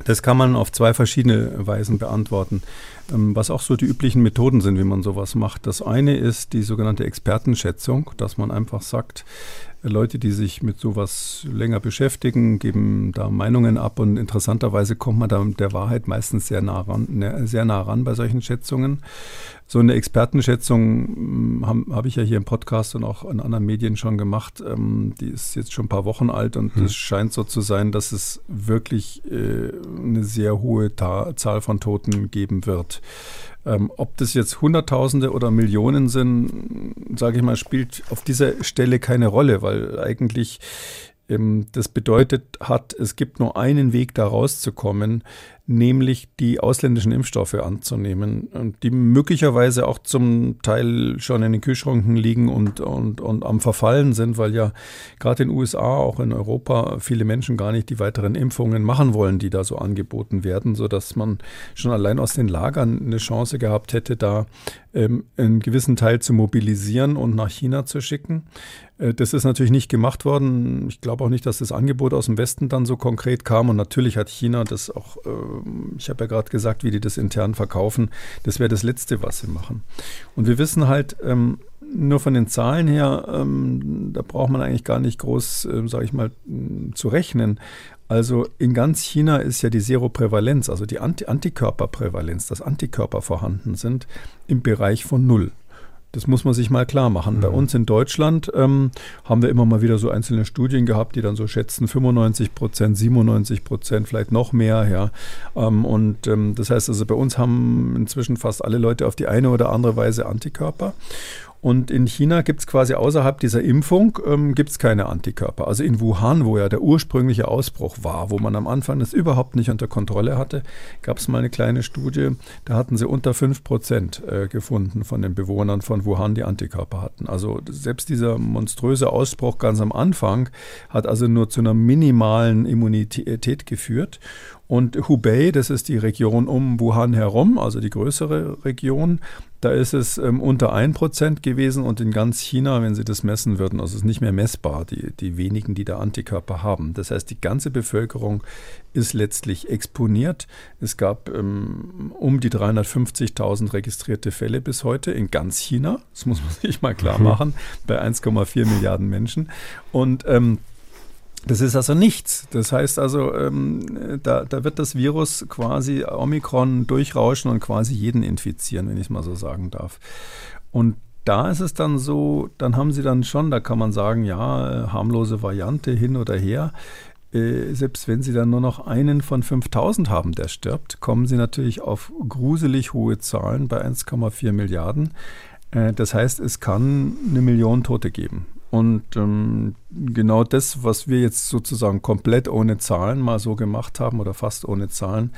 Das kann man auf zwei verschiedene Weisen beantworten, ähm, was auch so die üblichen Methoden sind, wie man sowas macht. Das eine ist die sogenannte Expertenschätzung, dass man einfach sagt, Leute, die sich mit sowas länger beschäftigen, geben da Meinungen ab und interessanterweise kommt man da der Wahrheit meistens sehr nah ran, ne, sehr nah ran bei solchen Schätzungen. So eine Expertenschätzung hm, habe hab ich ja hier im Podcast und auch in anderen Medien schon gemacht. Ähm, die ist jetzt schon ein paar Wochen alt und hm. es scheint so zu sein, dass es wirklich äh, eine sehr hohe Ta Zahl von Toten geben wird. Ähm, ob das jetzt Hunderttausende oder Millionen sind, sage ich mal, spielt auf dieser Stelle keine Rolle, weil eigentlich ähm, das bedeutet hat, es gibt nur einen Weg, da rauszukommen, nämlich die ausländischen Impfstoffe anzunehmen, die möglicherweise auch zum Teil schon in den Kühlschränken liegen und, und, und am Verfallen sind, weil ja gerade in den USA, auch in Europa, viele Menschen gar nicht die weiteren Impfungen machen wollen, die da so angeboten werden, sodass man schon allein aus den Lagern eine Chance gehabt hätte, da ähm, einen gewissen Teil zu mobilisieren und nach China zu schicken. Äh, das ist natürlich nicht gemacht worden. Ich glaube auch nicht, dass das Angebot aus dem Westen dann so konkret kam. Und natürlich hat China das auch äh, ich habe ja gerade gesagt, wie die das intern verkaufen. Das wäre das Letzte, was sie machen. Und wir wissen halt, ähm, nur von den Zahlen her, ähm, da braucht man eigentlich gar nicht groß, sage ich mal, zu rechnen. Also in ganz China ist ja die Seroprävalenz, also die Anti Antikörperprävalenz, dass Antikörper vorhanden sind, im Bereich von null. Das muss man sich mal klar machen. Mhm. Bei uns in Deutschland ähm, haben wir immer mal wieder so einzelne Studien gehabt, die dann so schätzen 95 Prozent, 97 Prozent, vielleicht noch mehr. Ja. Ähm, und ähm, das heißt also, bei uns haben inzwischen fast alle Leute auf die eine oder andere Weise Antikörper. Und in China gibt es quasi außerhalb dieser Impfung ähm, gibt's keine Antikörper. Also in Wuhan, wo ja der ursprüngliche Ausbruch war, wo man am Anfang das überhaupt nicht unter Kontrolle hatte, gab es mal eine kleine Studie, da hatten sie unter 5 Prozent äh, gefunden von den Bewohnern von Wuhan, die Antikörper hatten. Also selbst dieser monströse Ausbruch ganz am Anfang hat also nur zu einer minimalen Immunität geführt. Und Hubei, das ist die Region um Wuhan herum, also die größere Region, da ist es ähm, unter 1% gewesen und in ganz China, wenn Sie das messen würden, also es ist nicht mehr messbar, die, die wenigen, die da Antikörper haben. Das heißt, die ganze Bevölkerung ist letztlich exponiert. Es gab ähm, um die 350.000 registrierte Fälle bis heute in ganz China. Das muss man sich mal klar mhm. machen, bei 1,4 Milliarden Menschen. Und ähm, das ist also nichts. Das heißt also, ähm, da, da wird das Virus quasi Omikron durchrauschen und quasi jeden infizieren, wenn ich es mal so sagen darf. Und da ist es dann so, dann haben sie dann schon, da kann man sagen, ja, harmlose Variante hin oder her. Äh, selbst wenn sie dann nur noch einen von 5000 haben, der stirbt, kommen sie natürlich auf gruselig hohe Zahlen bei 1,4 Milliarden. Äh, das heißt, es kann eine Million Tote geben. Und ähm, genau das, was wir jetzt sozusagen komplett ohne Zahlen mal so gemacht haben oder fast ohne Zahlen,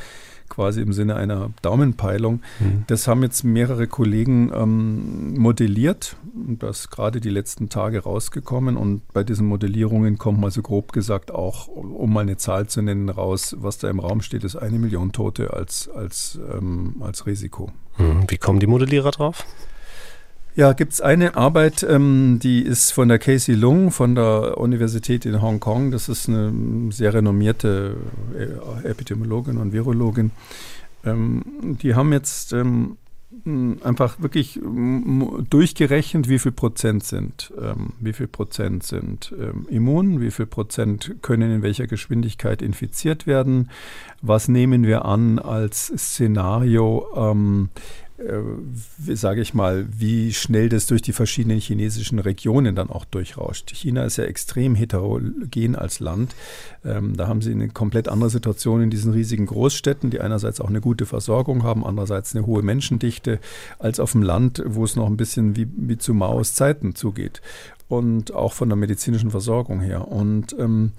quasi im Sinne einer Daumenpeilung, mhm. das haben jetzt mehrere Kollegen ähm, modelliert. Das ist gerade die letzten Tage rausgekommen. Und bei diesen Modellierungen kommt mal so grob gesagt auch, um mal eine Zahl zu nennen, raus, was da im Raum steht, ist eine Million Tote als, als, ähm, als Risiko. Mhm. Wie kommen die Modellierer drauf? Ja, gibt es eine Arbeit, ähm, die ist von der Casey Lung von der Universität in Hongkong. Das ist eine sehr renommierte äh, Epidemiologin und Virologin. Ähm, die haben jetzt ähm, einfach wirklich durchgerechnet, wie viel Prozent sind, ähm, wie viel Prozent sind ähm, immun, wie viel Prozent können in welcher Geschwindigkeit infiziert werden, was nehmen wir an als Szenario, ähm, äh, sage ich mal, wie schnell das durch die verschiedenen chinesischen Regionen dann auch durchrauscht. China ist ja extrem heterogen als Land. Ähm, da haben sie eine komplett andere Situation in diesen riesigen Großstädten, die einerseits auch eine gute Versorgung haben, andererseits eine hohe Menschendichte, als auf dem Land, wo es noch ein bisschen wie, wie zu Maos Zeiten zugeht und auch von der medizinischen Versorgung her. Und ähm,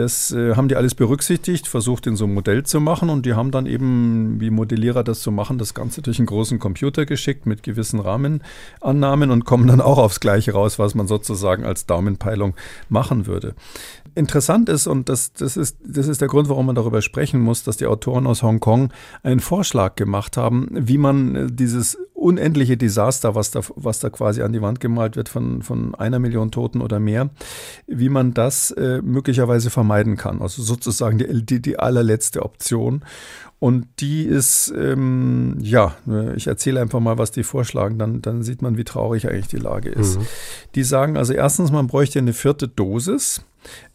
das äh, haben die alles berücksichtigt, versucht in so ein Modell zu machen und die haben dann eben, wie Modellierer das zu so machen, das Ganze durch einen großen Computer geschickt mit gewissen Rahmenannahmen und kommen dann auch aufs Gleiche raus, was man sozusagen als Daumenpeilung machen würde. Interessant ist, und das, das, ist, das ist der Grund, warum man darüber sprechen muss, dass die Autoren aus Hongkong einen Vorschlag gemacht haben, wie man äh, dieses unendliche Desaster, was da, was da quasi an die Wand gemalt wird von, von einer Million Toten oder mehr, wie man das äh, möglicherweise vermeiden kann. Also sozusagen die, die, die allerletzte Option. Und die ist, ähm, ja, ich erzähle einfach mal, was die vorschlagen, dann, dann sieht man, wie traurig eigentlich die Lage ist. Mhm. Die sagen also erstens, man bräuchte eine vierte Dosis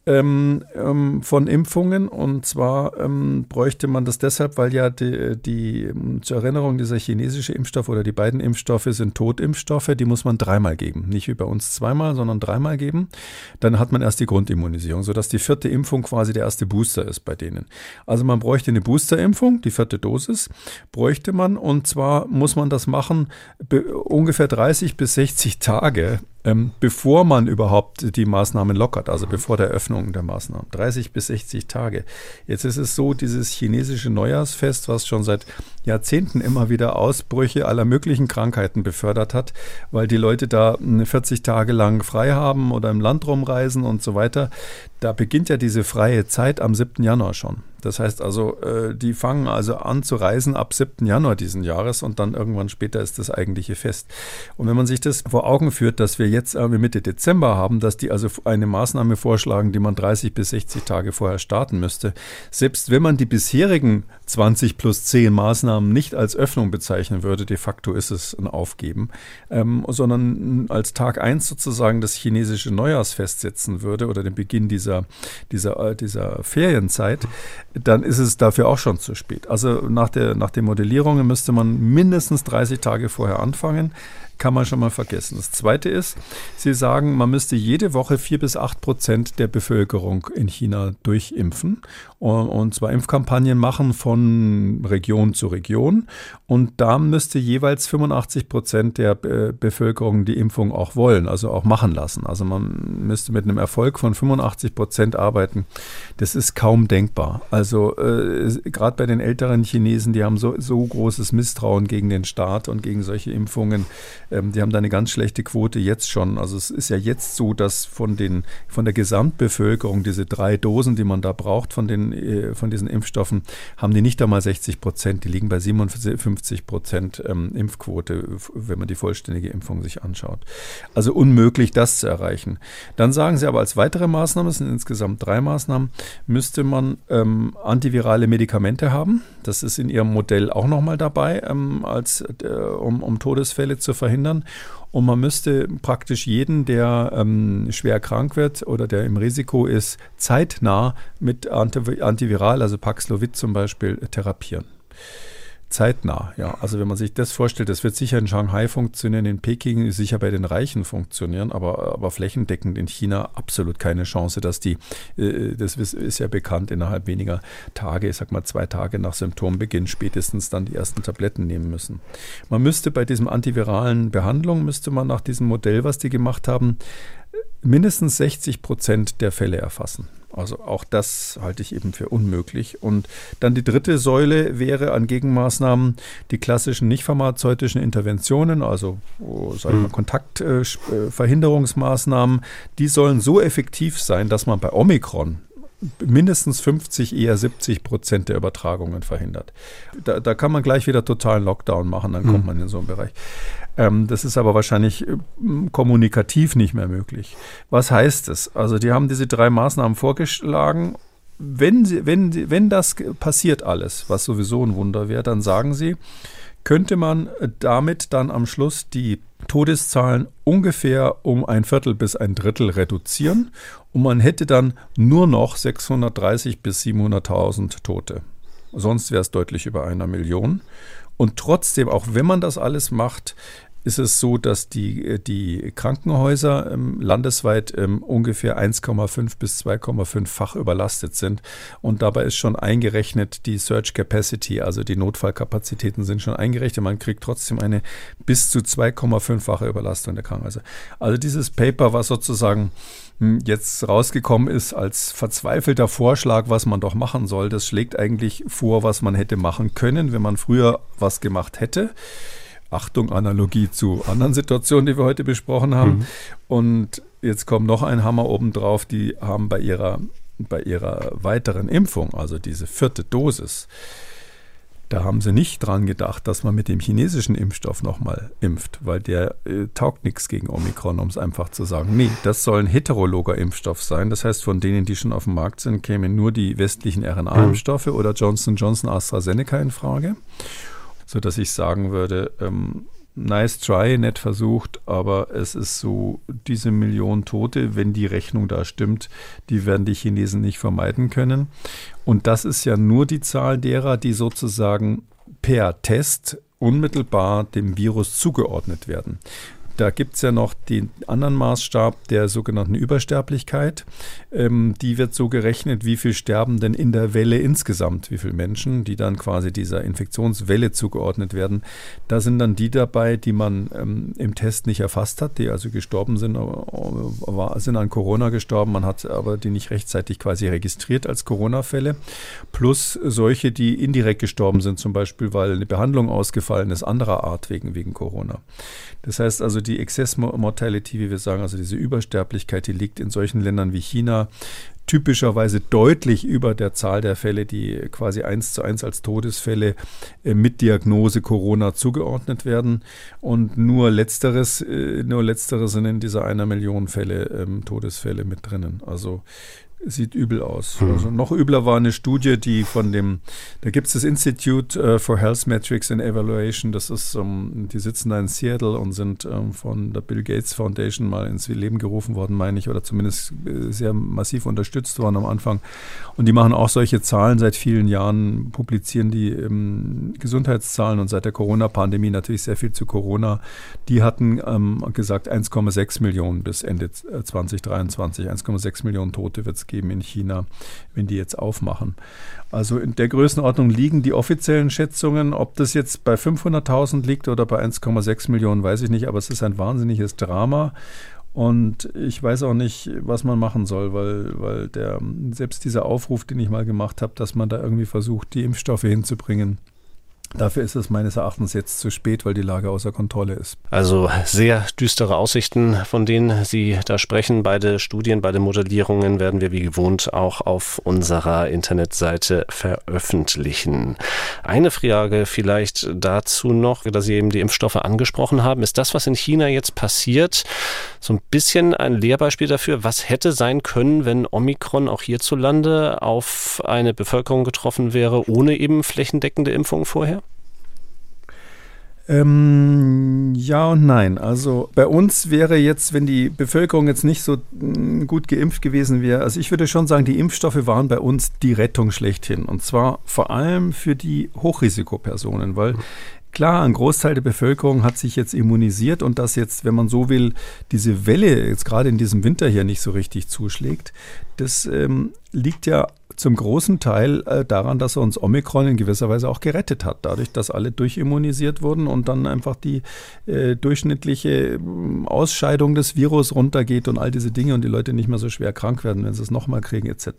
ähm, ähm, von Impfungen. Und zwar ähm, bräuchte man das deshalb, weil ja die, die, zur Erinnerung, dieser chinesische Impfstoff oder die beiden Impfstoffe sind Totimpfstoffe, die muss man dreimal geben. Nicht wie bei uns zweimal, sondern dreimal geben. Dann hat man erst die Grundimmunisierung, sodass die vierte Impfung quasi der erste Booster ist bei denen. Also man bräuchte eine Boosterimpfung, die vierte Dosis, bräuchte man. Und zwar muss man das machen ungefähr 30 bis 60 Tage ähm, bevor man überhaupt die Maßnahmen lockert, also bevor der Öffnung der Maßnahmen. 30 bis 60 Tage. Jetzt ist es so, dieses chinesische Neujahrsfest, was schon seit Jahrzehnten immer wieder Ausbrüche aller möglichen Krankheiten befördert hat, weil die Leute da 40 hm, Tage lang frei haben oder im Land rumreisen und so weiter. Da beginnt ja diese freie Zeit am 7. Januar schon. Das heißt also, äh, die fangen also an zu reisen ab 7. Januar diesen Jahres und dann irgendwann später ist das eigentliche Fest. Und wenn man sich das vor Augen führt, dass wir jetzt Mitte Dezember haben, dass die also eine Maßnahme vorschlagen, die man 30 bis 60 Tage vorher starten müsste, selbst wenn man die bisherigen 20 plus 10 Maßnahmen nicht als Öffnung bezeichnen würde, de facto ist es ein Aufgeben, ähm, sondern als Tag 1 sozusagen das chinesische Neujahrsfest setzen würde oder den Beginn dieser, dieser, äh, dieser Ferienzeit, dann ist es dafür auch schon zu spät. Also nach, der, nach den Modellierungen müsste man mindestens 30 Tage vorher anfangen kann man schon mal vergessen. Das Zweite ist, Sie sagen, man müsste jede Woche vier bis acht Prozent der Bevölkerung in China durchimpfen und zwar Impfkampagnen machen von Region zu Region. Und da müsste jeweils 85 Prozent der Bevölkerung die Impfung auch wollen, also auch machen lassen. Also man müsste mit einem Erfolg von 85 Prozent arbeiten. Das ist kaum denkbar. Also äh, gerade bei den älteren Chinesen, die haben so, so großes Misstrauen gegen den Staat und gegen solche Impfungen. Ähm, die haben da eine ganz schlechte Quote jetzt schon. Also es ist ja jetzt so, dass von, den, von der Gesamtbevölkerung diese drei Dosen, die man da braucht, von, den, äh, von diesen Impfstoffen, haben die nicht einmal 60 Prozent. Die liegen bei 57 Prozent ähm, Impfquote, wenn man die vollständige Impfung sich anschaut. Also unmöglich, das zu erreichen. Dann sagen sie aber als weitere Maßnahme, es sind insgesamt drei Maßnahmen, müsste man ähm, antivirale Medikamente haben. Das ist in ihrem Modell auch nochmal dabei, ähm, als, äh, um, um Todesfälle zu verhindern verhindern. Und man müsste praktisch jeden, der ähm, schwer krank wird oder der im Risiko ist, zeitnah mit Antiviral, also Paxlovid zum Beispiel, therapieren zeitnah. Ja, also wenn man sich das vorstellt, das wird sicher in Shanghai funktionieren, in Peking sicher bei den Reichen funktionieren, aber, aber flächendeckend in China absolut keine Chance, dass die, äh, das ist ja bekannt, innerhalb weniger Tage, ich sag mal zwei Tage nach Symptombeginn spätestens dann die ersten Tabletten nehmen müssen. Man müsste bei diesem antiviralen Behandlung, müsste man nach diesem Modell, was die gemacht haben, mindestens 60 Prozent der Fälle erfassen. Also auch das halte ich eben für unmöglich. Und dann die dritte Säule wäre an Gegenmaßnahmen die klassischen nicht pharmazeutischen Interventionen, also sagen wir, mhm. Kontaktverhinderungsmaßnahmen. die sollen so effektiv sein, dass man bei Omikron mindestens 50, eher 70 Prozent der Übertragungen verhindert. Da, da kann man gleich wieder totalen Lockdown machen, dann kommt mhm. man in so einen Bereich. Ähm, das ist aber wahrscheinlich äh, kommunikativ nicht mehr möglich. Was heißt es? Also die haben diese drei Maßnahmen vorgeschlagen. Wenn, sie, wenn, wenn das passiert alles, was sowieso ein Wunder wäre, dann sagen sie, könnte man damit dann am Schluss die Todeszahlen ungefähr um ein Viertel bis ein Drittel reduzieren und man hätte dann nur noch 630 bis 700.000 Tote. Sonst wäre es deutlich über einer Million. Und trotzdem, auch wenn man das alles macht, ist es so, dass die, die Krankenhäuser ähm, landesweit ähm, ungefähr 1,5 bis 2,5-fach überlastet sind. Und dabei ist schon eingerechnet die Search Capacity, also die Notfallkapazitäten sind schon eingerechnet. Man kriegt trotzdem eine bis zu 2,5-fache Überlastung der Krankenhäuser. Also dieses Paper, was sozusagen hm, jetzt rausgekommen ist als verzweifelter Vorschlag, was man doch machen soll, das schlägt eigentlich vor, was man hätte machen können, wenn man früher was gemacht hätte. Achtung, Analogie zu anderen Situationen, die wir heute besprochen haben. Mhm. Und jetzt kommt noch ein Hammer obendrauf, die haben bei ihrer, bei ihrer weiteren Impfung, also diese vierte Dosis, Da haben sie nicht dran gedacht, dass man mit dem chinesischen Impfstoff nochmal impft, weil der äh, taugt nichts gegen Omikron, um es einfach zu sagen. Nee, das soll ein heterologer Impfstoff sein. Das heißt, von denen, die schon auf dem Markt sind, kämen nur die westlichen RNA-Impfstoffe mhm. oder Johnson Johnson AstraZeneca in Frage. Sodass ich sagen würde, ähm, nice try, nett versucht, aber es ist so, diese Million Tote, wenn die Rechnung da stimmt, die werden die Chinesen nicht vermeiden können. Und das ist ja nur die Zahl derer, die sozusagen per Test unmittelbar dem Virus zugeordnet werden. Da gibt es ja noch den anderen Maßstab der sogenannten Übersterblichkeit. Ähm, die wird so gerechnet, wie viel sterben denn in der Welle insgesamt, wie viele Menschen, die dann quasi dieser Infektionswelle zugeordnet werden. Da sind dann die dabei, die man ähm, im Test nicht erfasst hat, die also gestorben sind, äh, sind an Corona gestorben, man hat aber die nicht rechtzeitig quasi registriert als Corona-Fälle. Plus solche, die indirekt gestorben sind, zum Beispiel, weil eine Behandlung ausgefallen ist, anderer Art wegen, wegen Corona. Das heißt also, die Excess-Mortality, wie wir sagen, also diese Übersterblichkeit, die liegt in solchen Ländern wie China typischerweise deutlich über der Zahl der Fälle, die quasi eins zu eins als Todesfälle äh, mit Diagnose Corona zugeordnet werden. Und nur letzteres, äh, nur letztere sind in dieser einer Million Fälle ähm, Todesfälle mit drinnen. Also sieht übel aus. Hm. Also noch übler war eine Studie, die von dem, da gibt es das Institute uh, for Health Metrics and Evaluation, das ist, um, ähm, die sitzen da in Seattle und sind um, ähm, von der Bill Gates Foundation mal ins Leben gerufen worden, meine ich, oder zumindest äh, sehr massiv unterstützt worden am Anfang. Und die machen auch solche Zahlen seit vielen Jahren, publizieren die ähm, Gesundheitszahlen und seit der Corona-Pandemie natürlich sehr viel zu Corona. Die hatten gesagt 1,6 Millionen bis Ende 2023, 1,6 Millionen Tote wird es geben in China, wenn die jetzt aufmachen. Also in der Größenordnung liegen die offiziellen Schätzungen. Ob das jetzt bei 500.000 liegt oder bei 1,6 Millionen, weiß ich nicht, aber es ist ein wahnsinniges Drama. Und ich weiß auch nicht, was man machen soll, weil, weil der, selbst dieser Aufruf, den ich mal gemacht habe, dass man da irgendwie versucht, die Impfstoffe hinzubringen, Dafür ist es meines Erachtens jetzt zu spät, weil die Lage außer Kontrolle ist. Also sehr düstere Aussichten, von denen Sie da sprechen. Beide Studien, beide Modellierungen werden wir wie gewohnt auch auf unserer Internetseite veröffentlichen. Eine Frage vielleicht dazu noch, da Sie eben die Impfstoffe angesprochen haben. Ist das, was in China jetzt passiert, so ein bisschen ein Lehrbeispiel dafür, was hätte sein können, wenn Omikron auch hierzulande auf eine Bevölkerung getroffen wäre, ohne eben flächendeckende Impfung vorher? Ähm, ja und nein. Also bei uns wäre jetzt, wenn die Bevölkerung jetzt nicht so mm, gut geimpft gewesen wäre, also ich würde schon sagen, die Impfstoffe waren bei uns die Rettung schlechthin. Und zwar vor allem für die Hochrisikopersonen, weil Klar, ein Großteil der Bevölkerung hat sich jetzt immunisiert und dass jetzt, wenn man so will, diese Welle jetzt gerade in diesem Winter hier nicht so richtig zuschlägt, das ähm, liegt ja zum großen Teil äh, daran, dass er uns Omikron in gewisser Weise auch gerettet hat, dadurch, dass alle durchimmunisiert wurden und dann einfach die äh, durchschnittliche äh, Ausscheidung des Virus runtergeht und all diese Dinge und die Leute nicht mehr so schwer krank werden, wenn sie es nochmal kriegen etc.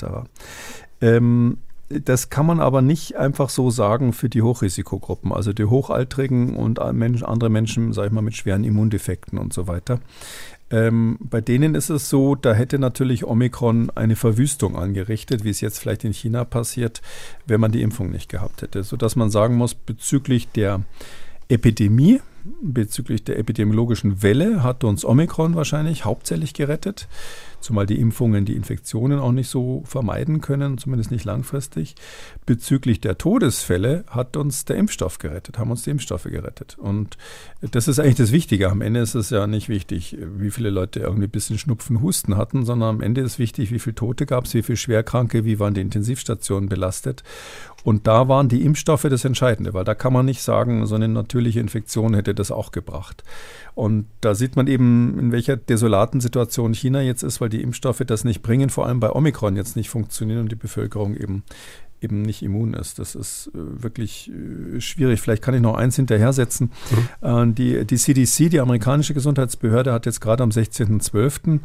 Ähm, das kann man aber nicht einfach so sagen für die Hochrisikogruppen, also die Hochaltrigen und andere Menschen, sage ich mal, mit schweren Immundefekten und so weiter. Ähm, bei denen ist es so, da hätte natürlich Omikron eine Verwüstung angerichtet, wie es jetzt vielleicht in China passiert, wenn man die Impfung nicht gehabt hätte. Sodass man sagen muss, bezüglich der Epidemie, bezüglich der epidemiologischen Welle hat uns Omikron wahrscheinlich hauptsächlich gerettet zumal die Impfungen die Infektionen auch nicht so vermeiden können, zumindest nicht langfristig. Bezüglich der Todesfälle hat uns der Impfstoff gerettet, haben uns die Impfstoffe gerettet. Und das ist eigentlich das Wichtige. Am Ende ist es ja nicht wichtig, wie viele Leute irgendwie ein bisschen Schnupfen, Husten hatten, sondern am Ende ist wichtig, wie viele Tote gab es, wie viele Schwerkranke, wie waren die Intensivstationen belastet. Und da waren die Impfstoffe das Entscheidende, weil da kann man nicht sagen, so eine natürliche Infektion hätte das auch gebracht. Und da sieht man eben, in welcher desolaten Situation China jetzt ist, weil die Impfstoffe das nicht bringen, vor allem bei Omikron jetzt nicht funktionieren und die Bevölkerung eben eben nicht immun ist. Das ist äh, wirklich äh, schwierig. Vielleicht kann ich noch eins hinterher setzen. Mhm. Äh, die, die CDC, die amerikanische Gesundheitsbehörde, hat jetzt gerade am 16.12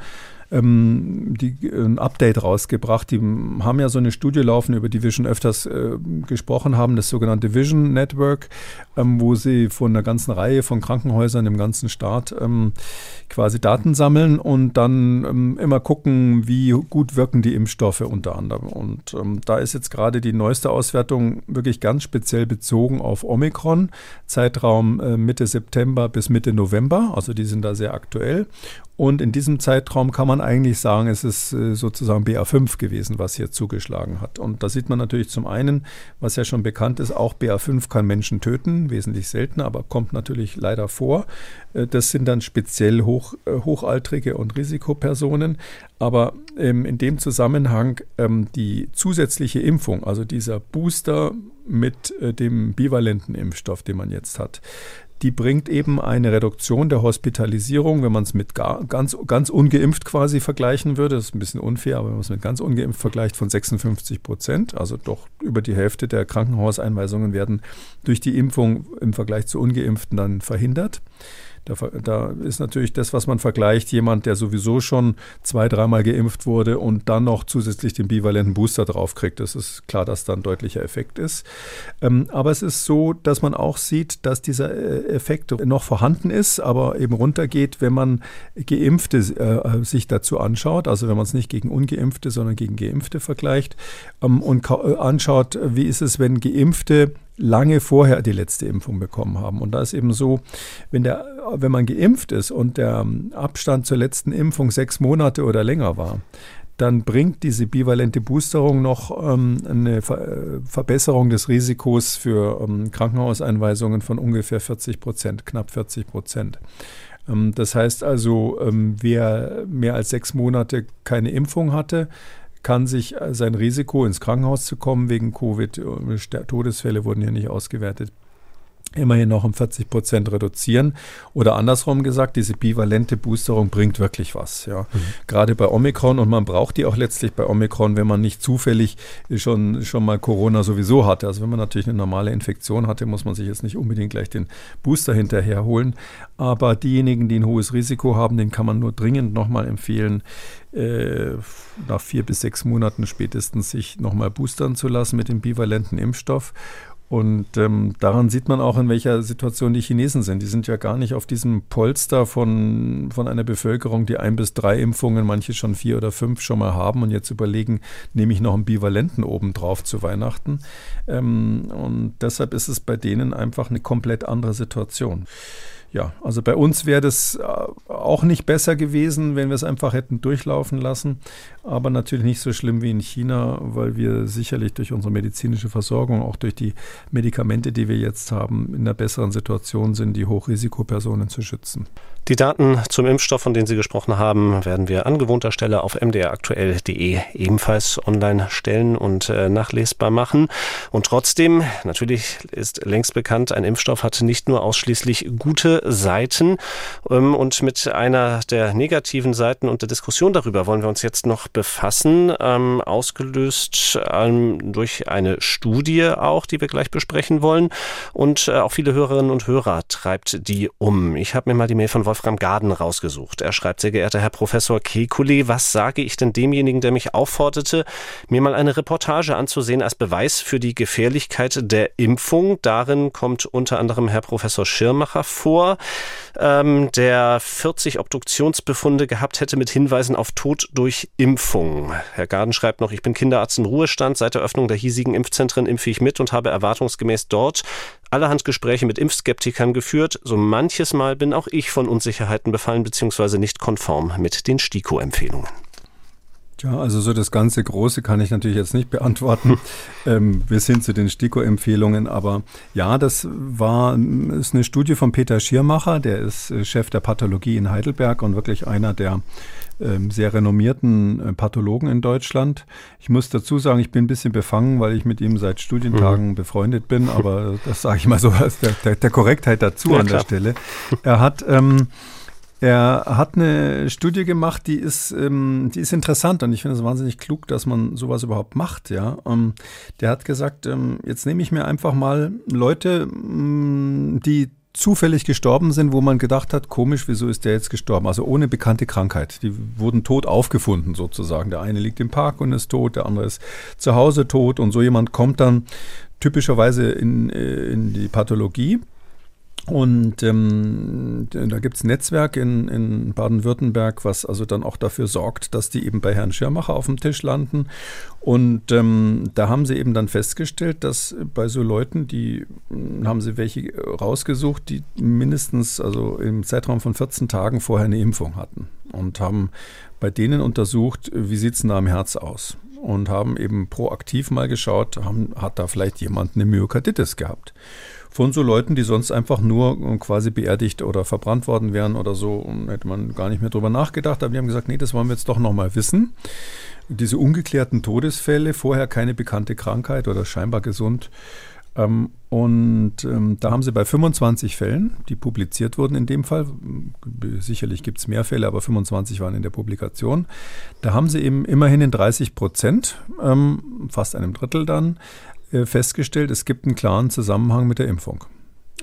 ähm, die, ein Update rausgebracht. Die haben ja so eine Studie laufen, über die wir schon öfters äh, gesprochen haben, das sogenannte Vision Network, ähm, wo sie von einer ganzen Reihe von Krankenhäusern im ganzen Staat ähm, quasi Daten sammeln und dann ähm, immer gucken, wie gut wirken die Impfstoffe unter anderem. Und ähm, da ist jetzt gerade die neueste Auswertung wirklich ganz speziell bezogen auf Omikron, Zeitraum äh, Mitte September bis Mitte November, also die sind da sehr aktuell. Und in diesem Zeitraum kann man eigentlich sagen, es ist äh, sozusagen BA5 gewesen, was hier zugeschlagen hat. Und da sieht man natürlich zum einen, was ja schon bekannt ist, auch BA5 kann Menschen töten, wesentlich seltener, aber kommt natürlich leider vor. Äh, das sind dann speziell hoch, äh, Hochaltrige und Risikopersonen. Aber ähm, in dem Zusammenhang ähm, die zusätzliche Impfung, also dieser Booster mit dem bivalenten Impfstoff, den man jetzt hat, die bringt eben eine Reduktion der Hospitalisierung, wenn man es mit gar, ganz, ganz ungeimpft quasi vergleichen würde. Das ist ein bisschen unfair, aber wenn man es mit ganz ungeimpft vergleicht, von 56 Prozent. Also doch über die Hälfte der Krankenhauseinweisungen werden durch die Impfung im Vergleich zu ungeimpften dann verhindert. Da, da, ist natürlich das, was man vergleicht, jemand, der sowieso schon zwei, dreimal geimpft wurde und dann noch zusätzlich den bivalenten Booster draufkriegt. Das ist klar, dass da ein deutlicher Effekt ist. Ähm, aber es ist so, dass man auch sieht, dass dieser äh, Effekt noch vorhanden ist, aber eben runtergeht, wenn man Geimpfte äh, sich dazu anschaut. Also wenn man es nicht gegen Ungeimpfte, sondern gegen Geimpfte vergleicht ähm, und äh, anschaut, wie ist es, wenn Geimpfte lange vorher die letzte Impfung bekommen haben. Und da ist eben so, wenn, der, wenn man geimpft ist und der Abstand zur letzten Impfung sechs Monate oder länger war, dann bringt diese bivalente Boosterung noch ähm, eine Ver Verbesserung des Risikos für ähm, Krankenhauseinweisungen von ungefähr 40 Prozent, knapp 40 Prozent. Ähm, das heißt also, ähm, wer mehr als sechs Monate keine Impfung hatte, kann sich äh, sein Risiko, ins Krankenhaus zu kommen wegen Covid, äh, Todesfälle wurden hier nicht ausgewertet, immerhin noch um 40 Prozent reduzieren. Oder andersrum gesagt, diese bivalente Boosterung bringt wirklich was. Ja. Mhm. Gerade bei Omikron und man braucht die auch letztlich bei Omikron, wenn man nicht zufällig schon, schon mal Corona sowieso hatte. Also wenn man natürlich eine normale Infektion hatte, muss man sich jetzt nicht unbedingt gleich den Booster hinterher holen. Aber diejenigen, die ein hohes Risiko haben, den kann man nur dringend nochmal empfehlen, äh, nach vier bis sechs Monaten spätestens sich nochmal boostern zu lassen mit dem bivalenten Impfstoff. Und ähm, daran sieht man auch, in welcher Situation die Chinesen sind. Die sind ja gar nicht auf diesem Polster von, von einer Bevölkerung, die ein bis drei Impfungen, manche schon vier oder fünf schon mal haben und jetzt überlegen, nehme ich noch einen Bivalenten obendrauf zu Weihnachten. Ähm, und deshalb ist es bei denen einfach eine komplett andere Situation. Ja, also bei uns wäre das äh, auch nicht besser gewesen, wenn wir es einfach hätten durchlaufen lassen. Aber natürlich nicht so schlimm wie in China, weil wir sicherlich durch unsere medizinische Versorgung, auch durch die Medikamente, die wir jetzt haben, in einer besseren Situation sind, die Hochrisikopersonen zu schützen. Die Daten zum Impfstoff, von denen Sie gesprochen haben, werden wir an gewohnter Stelle auf mdraktuell.de ebenfalls online stellen und äh, nachlesbar machen. Und trotzdem, natürlich ist längst bekannt, ein Impfstoff hat nicht nur ausschließlich gute Seiten. Ähm, und mit einer der negativen Seiten und der Diskussion darüber wollen wir uns jetzt noch befassen, ähm, ausgelöst ähm, durch eine Studie auch, die wir gleich besprechen wollen. Und äh, auch viele Hörerinnen und Hörer treibt die um. Ich habe mir mal die Mail von Wolfram Garden rausgesucht. Er schreibt, sehr geehrter Herr Professor Kekulé, was sage ich denn demjenigen, der mich aufforderte, mir mal eine Reportage anzusehen als Beweis für die Gefährlichkeit der Impfung? Darin kommt unter anderem Herr Professor Schirmacher vor, ähm, der 40 Obduktionsbefunde gehabt hätte mit Hinweisen auf Tod durch Impfung. Herr Garden schreibt noch, ich bin Kinderarzt in Ruhestand. Seit der Öffnung der hiesigen Impfzentren impfe ich mit und habe erwartungsgemäß dort allerhand Gespräche mit Impfskeptikern geführt. So manches Mal bin auch ich von Unsicherheiten befallen bzw. nicht konform mit den STIKO-Empfehlungen. Ja, also so das ganze Große kann ich natürlich jetzt nicht beantworten. ähm, wir sind zu den STIKO-Empfehlungen, aber ja, das war ist eine Studie von Peter Schirmacher, der ist äh, Chef der Pathologie in Heidelberg und wirklich einer der sehr renommierten äh, Pathologen in Deutschland. Ich muss dazu sagen, ich bin ein bisschen befangen, weil ich mit ihm seit Studientagen mhm. befreundet bin, aber das sage ich mal so als der, der, der Korrektheit dazu ja, an der Stelle. Er hat ähm, er hat eine Studie gemacht, die ist, ähm, die ist interessant und ich finde es wahnsinnig klug, dass man sowas überhaupt macht. Ja, ähm, der hat gesagt, ähm, jetzt nehme ich mir einfach mal Leute, mm, die zufällig gestorben sind, wo man gedacht hat, komisch, wieso ist der jetzt gestorben? Also ohne bekannte Krankheit. Die wurden tot aufgefunden sozusagen. Der eine liegt im Park und ist tot, der andere ist zu Hause tot und so jemand kommt dann typischerweise in, äh, in die Pathologie und ähm, da gibt es ein Netzwerk in, in Baden-Württemberg, was also dann auch dafür sorgt, dass die eben bei Herrn Schirmacher auf dem Tisch landen. Und ähm, da haben sie eben dann festgestellt, dass bei so Leuten, die hm, haben sie welche rausgesucht, die mindestens also im Zeitraum von 14 Tagen vorher eine Impfung hatten. Und haben bei denen untersucht, wie sieht es da am Herz aus? Und haben eben proaktiv mal geschaut, haben, hat da vielleicht jemand eine Myokarditis gehabt von so Leuten, die sonst einfach nur äh, quasi beerdigt oder verbrannt worden wären oder so. Und hätte man gar nicht mehr drüber nachgedacht. Aber wir haben gesagt, nee, das wollen wir jetzt doch nochmal wissen. Diese ungeklärten Todesfälle, vorher keine bekannte Krankheit oder scheinbar gesund. Ähm, und ähm, da haben sie bei 25 Fällen, die publiziert wurden in dem Fall, sicherlich gibt es mehr Fälle, aber 25 waren in der Publikation, da haben sie eben immerhin in 30 Prozent, ähm, fast einem Drittel dann, äh, festgestellt, es gibt einen klaren Zusammenhang mit der Impfung.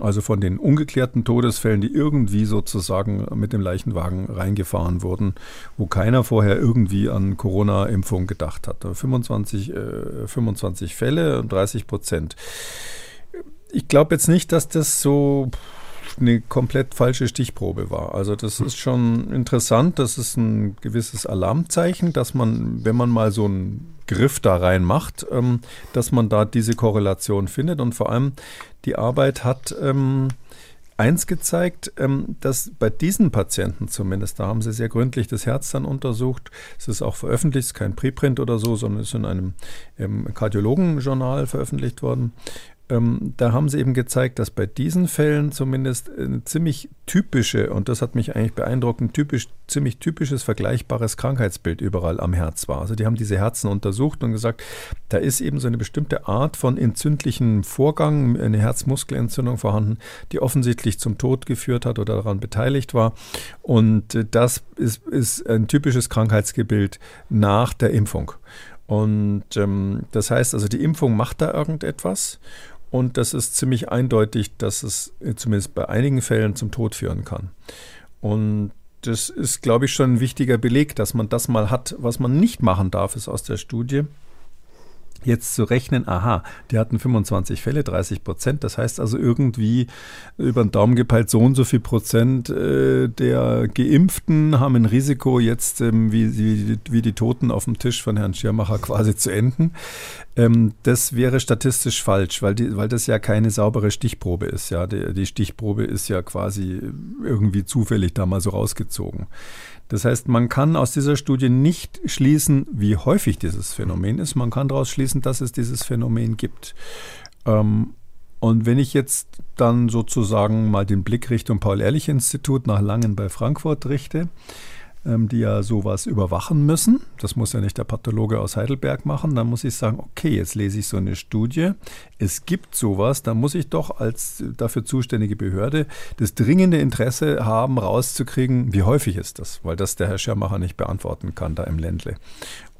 Also von den ungeklärten Todesfällen, die irgendwie sozusagen mit dem Leichenwagen reingefahren wurden, wo keiner vorher irgendwie an Corona-Impfung gedacht hat. 25, äh, 25 Fälle und 30 Prozent. Ich glaube jetzt nicht, dass das so eine komplett falsche Stichprobe war. Also das ist schon interessant, das ist ein gewisses Alarmzeichen, dass man, wenn man mal so einen Griff da rein macht, ähm, dass man da diese Korrelation findet und vor allem die Arbeit hat ähm, eins gezeigt, ähm, dass bei diesen Patienten zumindest, da haben sie sehr gründlich das Herz dann untersucht, es ist auch veröffentlicht, es ist kein Preprint oder so, sondern es ist in einem ähm, Kardiologenjournal veröffentlicht worden, ähm, da haben sie eben gezeigt, dass bei diesen Fällen zumindest eine ziemlich typische, und das hat mich eigentlich beeindruckt, ein typisch, ziemlich typisches vergleichbares Krankheitsbild überall am Herz war. Also die haben diese Herzen untersucht und gesagt, da ist eben so eine bestimmte Art von entzündlichen Vorgang, eine Herzmuskelentzündung vorhanden, die offensichtlich zum Tod geführt hat oder daran beteiligt war. Und äh, das ist, ist ein typisches Krankheitsgebild nach der Impfung. Und ähm, das heißt also, die Impfung macht da irgendetwas. Und das ist ziemlich eindeutig, dass es zumindest bei einigen Fällen zum Tod führen kann. Und das ist, glaube ich, schon ein wichtiger Beleg, dass man das mal hat. Was man nicht machen darf, ist aus der Studie, jetzt zu rechnen, aha, die hatten 25 Fälle, 30 Prozent, das heißt also irgendwie über den Daumen gepeilt, so und so viel Prozent äh, der Geimpften haben ein Risiko, jetzt ähm, wie, wie, wie, die Toten auf dem Tisch von Herrn Schirmacher quasi zu enden. Ähm, das wäre statistisch falsch, weil, die, weil das ja keine saubere Stichprobe ist. Ja, die, die Stichprobe ist ja quasi irgendwie zufällig da mal so rausgezogen. Das heißt, man kann aus dieser Studie nicht schließen, wie häufig dieses Phänomen ist. Man kann daraus schließen, dass es dieses Phänomen gibt. Ähm, und wenn ich jetzt dann sozusagen mal den Blick Richtung Paul-Ehrlich-Institut nach Langen bei Frankfurt richte, die ja sowas überwachen müssen. Das muss ja nicht der Pathologe aus Heidelberg machen. Dann muss ich sagen, okay, jetzt lese ich so eine Studie. Es gibt sowas. Dann muss ich doch als dafür zuständige Behörde das dringende Interesse haben, rauszukriegen, wie häufig ist das, weil das der Herr Schermacher nicht beantworten kann da im Ländle.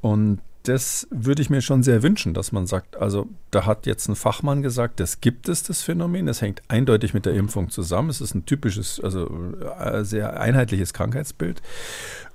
Und das würde ich mir schon sehr wünschen, dass man sagt, also da hat jetzt ein Fachmann gesagt, das gibt es, das Phänomen, das hängt eindeutig mit der Impfung zusammen. Es ist ein typisches, also äh, sehr einheitliches Krankheitsbild.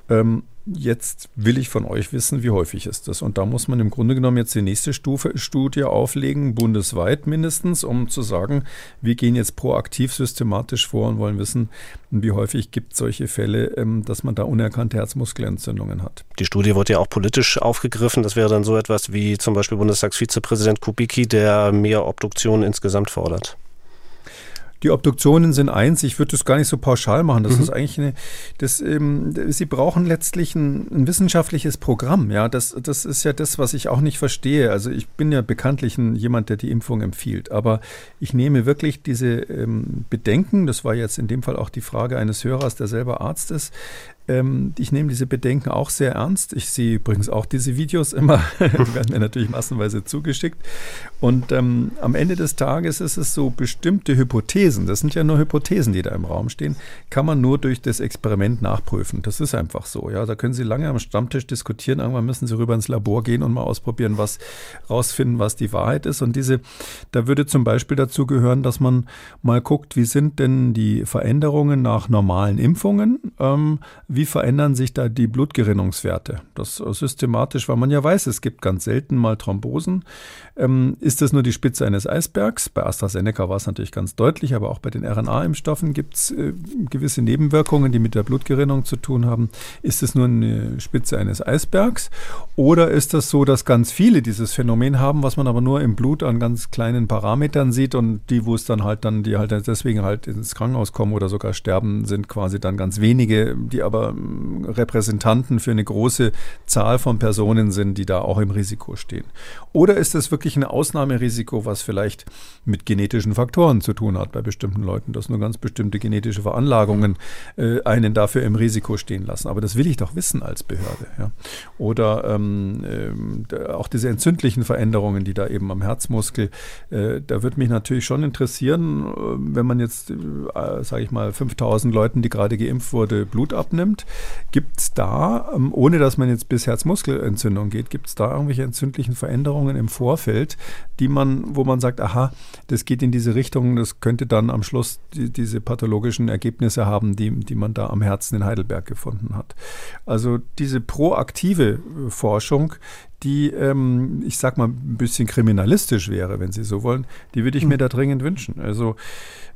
Ähm, Jetzt will ich von euch wissen, wie häufig ist das? Und da muss man im Grunde genommen jetzt die nächste Stufe Studie auflegen, bundesweit mindestens, um zu sagen, wir gehen jetzt proaktiv systematisch vor und wollen wissen, wie häufig gibt es solche Fälle, ähm, dass man da unerkannte Herzmuskelentzündungen hat. Die Studie wurde ja auch politisch aufgegriffen. Das wäre dann so etwas wie zum Beispiel Bundestagsvizepräsident Kubicki, der mehr Obduktionen insgesamt fordert. Die Obduktionen sind eins. Ich würde das gar nicht so pauschal machen. Das mhm. ist eigentlich eine, das, ähm, Sie brauchen letztlich ein, ein, wissenschaftliches Programm. Ja, das, das ist ja das, was ich auch nicht verstehe. Also ich bin ja bekanntlich ein, jemand, der die Impfung empfiehlt. Aber ich nehme wirklich diese ähm, Bedenken, das war jetzt in dem Fall auch die Frage eines Hörers, der selber Arzt ist, Ähm, ich nehme diese Bedenken auch sehr ernst. Ich sehe übrigens auch diese Videos immer, die werden mir natürlich massenweise zugeschickt. Und ähm, am Ende des Tages ist es so, bestimmte Hypothesen, das sind ja nur Hypothesen, die da im Raum stehen, kann man nur durch das Experiment nachprüfen. Das ist einfach so. Ja, da können Sie lange am Stammtisch diskutieren. Irgendwann müssen Sie rüber ins Labor gehen und mal ausprobieren, was rausfinden, was die Wahrheit ist. Und diese, da würde zum Beispiel dazu gehören, dass man mal guckt, wie sind denn die Veränderungen nach normalen Impfungen? Ähm, wie verändern sich da die Blutgerinnungswerte? Das systematisch, weil man ja weiß, es gibt ganz selten mal Thrombosen. Ähm, ist das nur die Spitze eines Eisbergs? Bei AstraZeneca war es natürlich ganz deutlich, aber auch bei den RNA-Impfstoffen gibt es äh, gewisse Nebenwirkungen, die mit der Blutgerinnung zu tun haben. Ist es nur eine Spitze eines Eisbergs? Oder ist das so, dass ganz viele dieses Phänomen haben, was man aber nur im Blut an ganz kleinen Parametern sieht und die, wo es dann halt dann, die halt deswegen halt ins Krankenhaus kommen oder sogar sterben, sind quasi dann ganz wenige, die aber ähm, Repräsentanten für eine große Zahl von Personen sind, die da auch im Risiko stehen? Oder ist das wirklich ein Ausnahmerisiko, was vielleicht mit genetischen Faktoren zu tun hat bei bestimmten Leuten, dass nur ganz bestimmte genetische Veranlagungen äh, einen dafür im Risiko stehen lassen? Aber das will ich doch wissen als Behörde. Ja? Oder ähm, äh, auch diese entzündlichen Veränderungen, die da eben am Herzmuskel, äh, da würde mich natürlich schon interessieren, äh, wenn man jetzt, äh, sage ich mal, 5000 Leuten, die gerade geimpft wurde, Blut abnimmt, gibt es da, ähm, ohne dass man jetzt bis Herzmuskelentzündung geht, gibt es da irgendwelche entzündlichen? Veränderungen im Vorfeld, die man, wo man sagt, aha, das geht in diese Richtung, das könnte dann am Schluss die, diese pathologischen Ergebnisse haben, die, die man da am Herzen in Heidelberg gefunden hat. Also diese proaktive Forschung, die, ähm, ich sag mal, ein bisschen kriminalistisch wäre, wenn Sie so wollen, die würde ich mir hm. da dringend wünschen. Also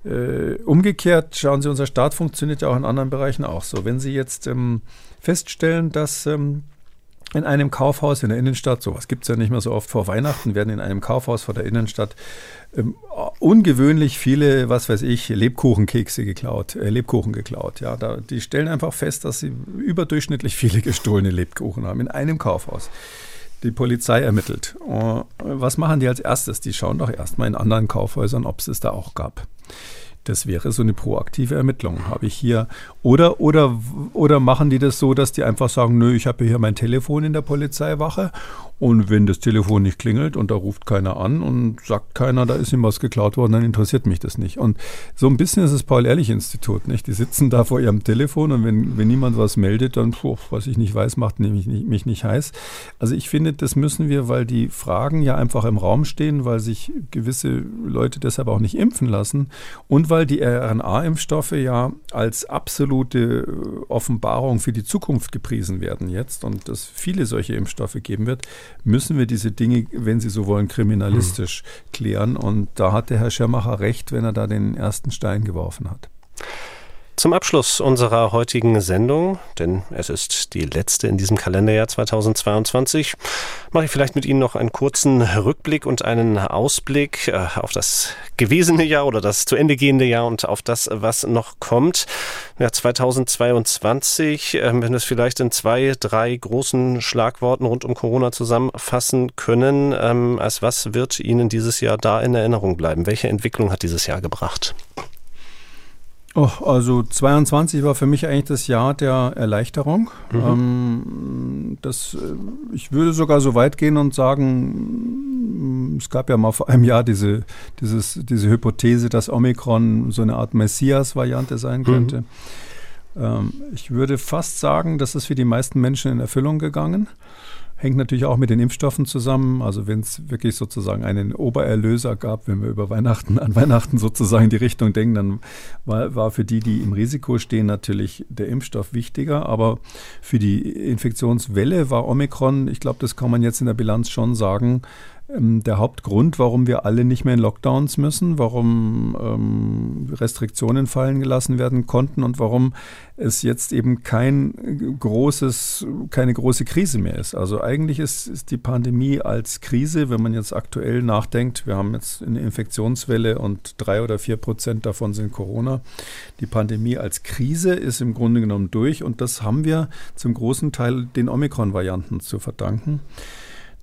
äh, umgekehrt, schauen Sie, unser Staat funktioniert ja auch in anderen Bereichen auch so. Wenn Sie jetzt ähm, feststellen, dass ähm, in einem Kaufhaus in der Innenstadt, sowas gibt es ja nicht mehr so oft vor Weihnachten, werden in einem Kaufhaus vor der Innenstadt ähm, ungewöhnlich viele, was weiß ich, Lebkuchenkekse geklaut, äh, Lebkuchen geklaut. Ja, da, die stellen einfach fest, dass sie überdurchschnittlich viele gestohlene Lebkuchen haben in einem Kaufhaus. Die Polizei ermittelt. Uh, was machen die als erstes? Die schauen doch erstmal in anderen Kaufhäusern, ob es es da auch gab. Das wäre so eine proaktive Ermittlung. Habe ich hier oder oder oder machen die das so, dass die einfach sagen, nö, ich habe hier mein Telefon in der Polizeiwache und wenn das Telefon nicht klingelt und da ruft keiner an und sagt keiner, da ist ihm was geklaut worden, dann interessiert mich das nicht. Und so ein bisschen ist das Paul-Ehrlich-Institut, nicht? Die sitzen da vor ihrem Telefon und wenn, wenn niemand was meldet, dann, puh, was ich nicht weiß, macht mich nicht, mich nicht heiß. Also ich finde, das müssen wir, weil die Fragen ja einfach im Raum stehen, weil sich gewisse Leute deshalb auch nicht impfen lassen und weil die RNA-Impfstoffe ja als absolute Offenbarung für die Zukunft gepriesen werden jetzt und es viele solche Impfstoffe geben wird müssen wir diese Dinge, wenn Sie so wollen, kriminalistisch mhm. klären. Und da hat der Herr Schermacher recht, wenn er da den ersten Stein geworfen hat. Zum Abschluss unserer heutigen Sendung, denn es ist die letzte in diesem Kalenderjahr 2022, mache ich vielleicht mit Ihnen noch einen kurzen Rückblick und einen Ausblick äh, auf das gewesene Jahr oder das zu Ende gehende Jahr und auf das, was noch kommt. Ja, 2022, äh, wenn wir es vielleicht in zwei, drei großen Schlagworten rund um Corona zusammenfassen können, ähm, als was wird Ihnen dieses Jahr da in Erinnerung bleiben? Welche Entwicklung hat dieses Jahr gebracht? Oh, also 22 war für mich eigentlich das Jahr der Erleichterung. Mhm. Ähm, das, äh, ich würde sogar so weit gehen und sagen, es gab ja mal vor einem Jahr diese, dieses, diese Hypothese, dass Omikron so eine Art Messias-Variante sein mhm. könnte. Mhm. Ähm, ich würde fast sagen, das ist für die meisten Menschen in Erfüllung gegangen. Hängt natürlich auch mit den Impfstoffen zusammen. Also wenn es wirklich sozusagen einen Obererlöser gab, wenn wir über Weihnachten, an Weihnachten sozusagen die Richtung denken, dann war, war für die, die im Risiko stehen, natürlich der Impfstoff wichtiger. Aber für die Infektionswelle war Omikron, ich glaube, das kann man jetzt in der Bilanz schon sagen, der Hauptgrund, warum wir alle nicht mehr in Lockdowns müssen, warum ähm, Restriktionen fallen gelassen werden konnten und warum es jetzt eben kein großes, keine große Krise mehr ist. Also eigentlich ist, ist die Pandemie als Krise, wenn man jetzt aktuell nachdenkt, wir haben jetzt eine Infektionswelle und drei oder vier Prozent davon sind Corona. Die Pandemie als Krise ist im Grunde genommen durch und das haben wir zum großen Teil den Omikron-Varianten zu verdanken.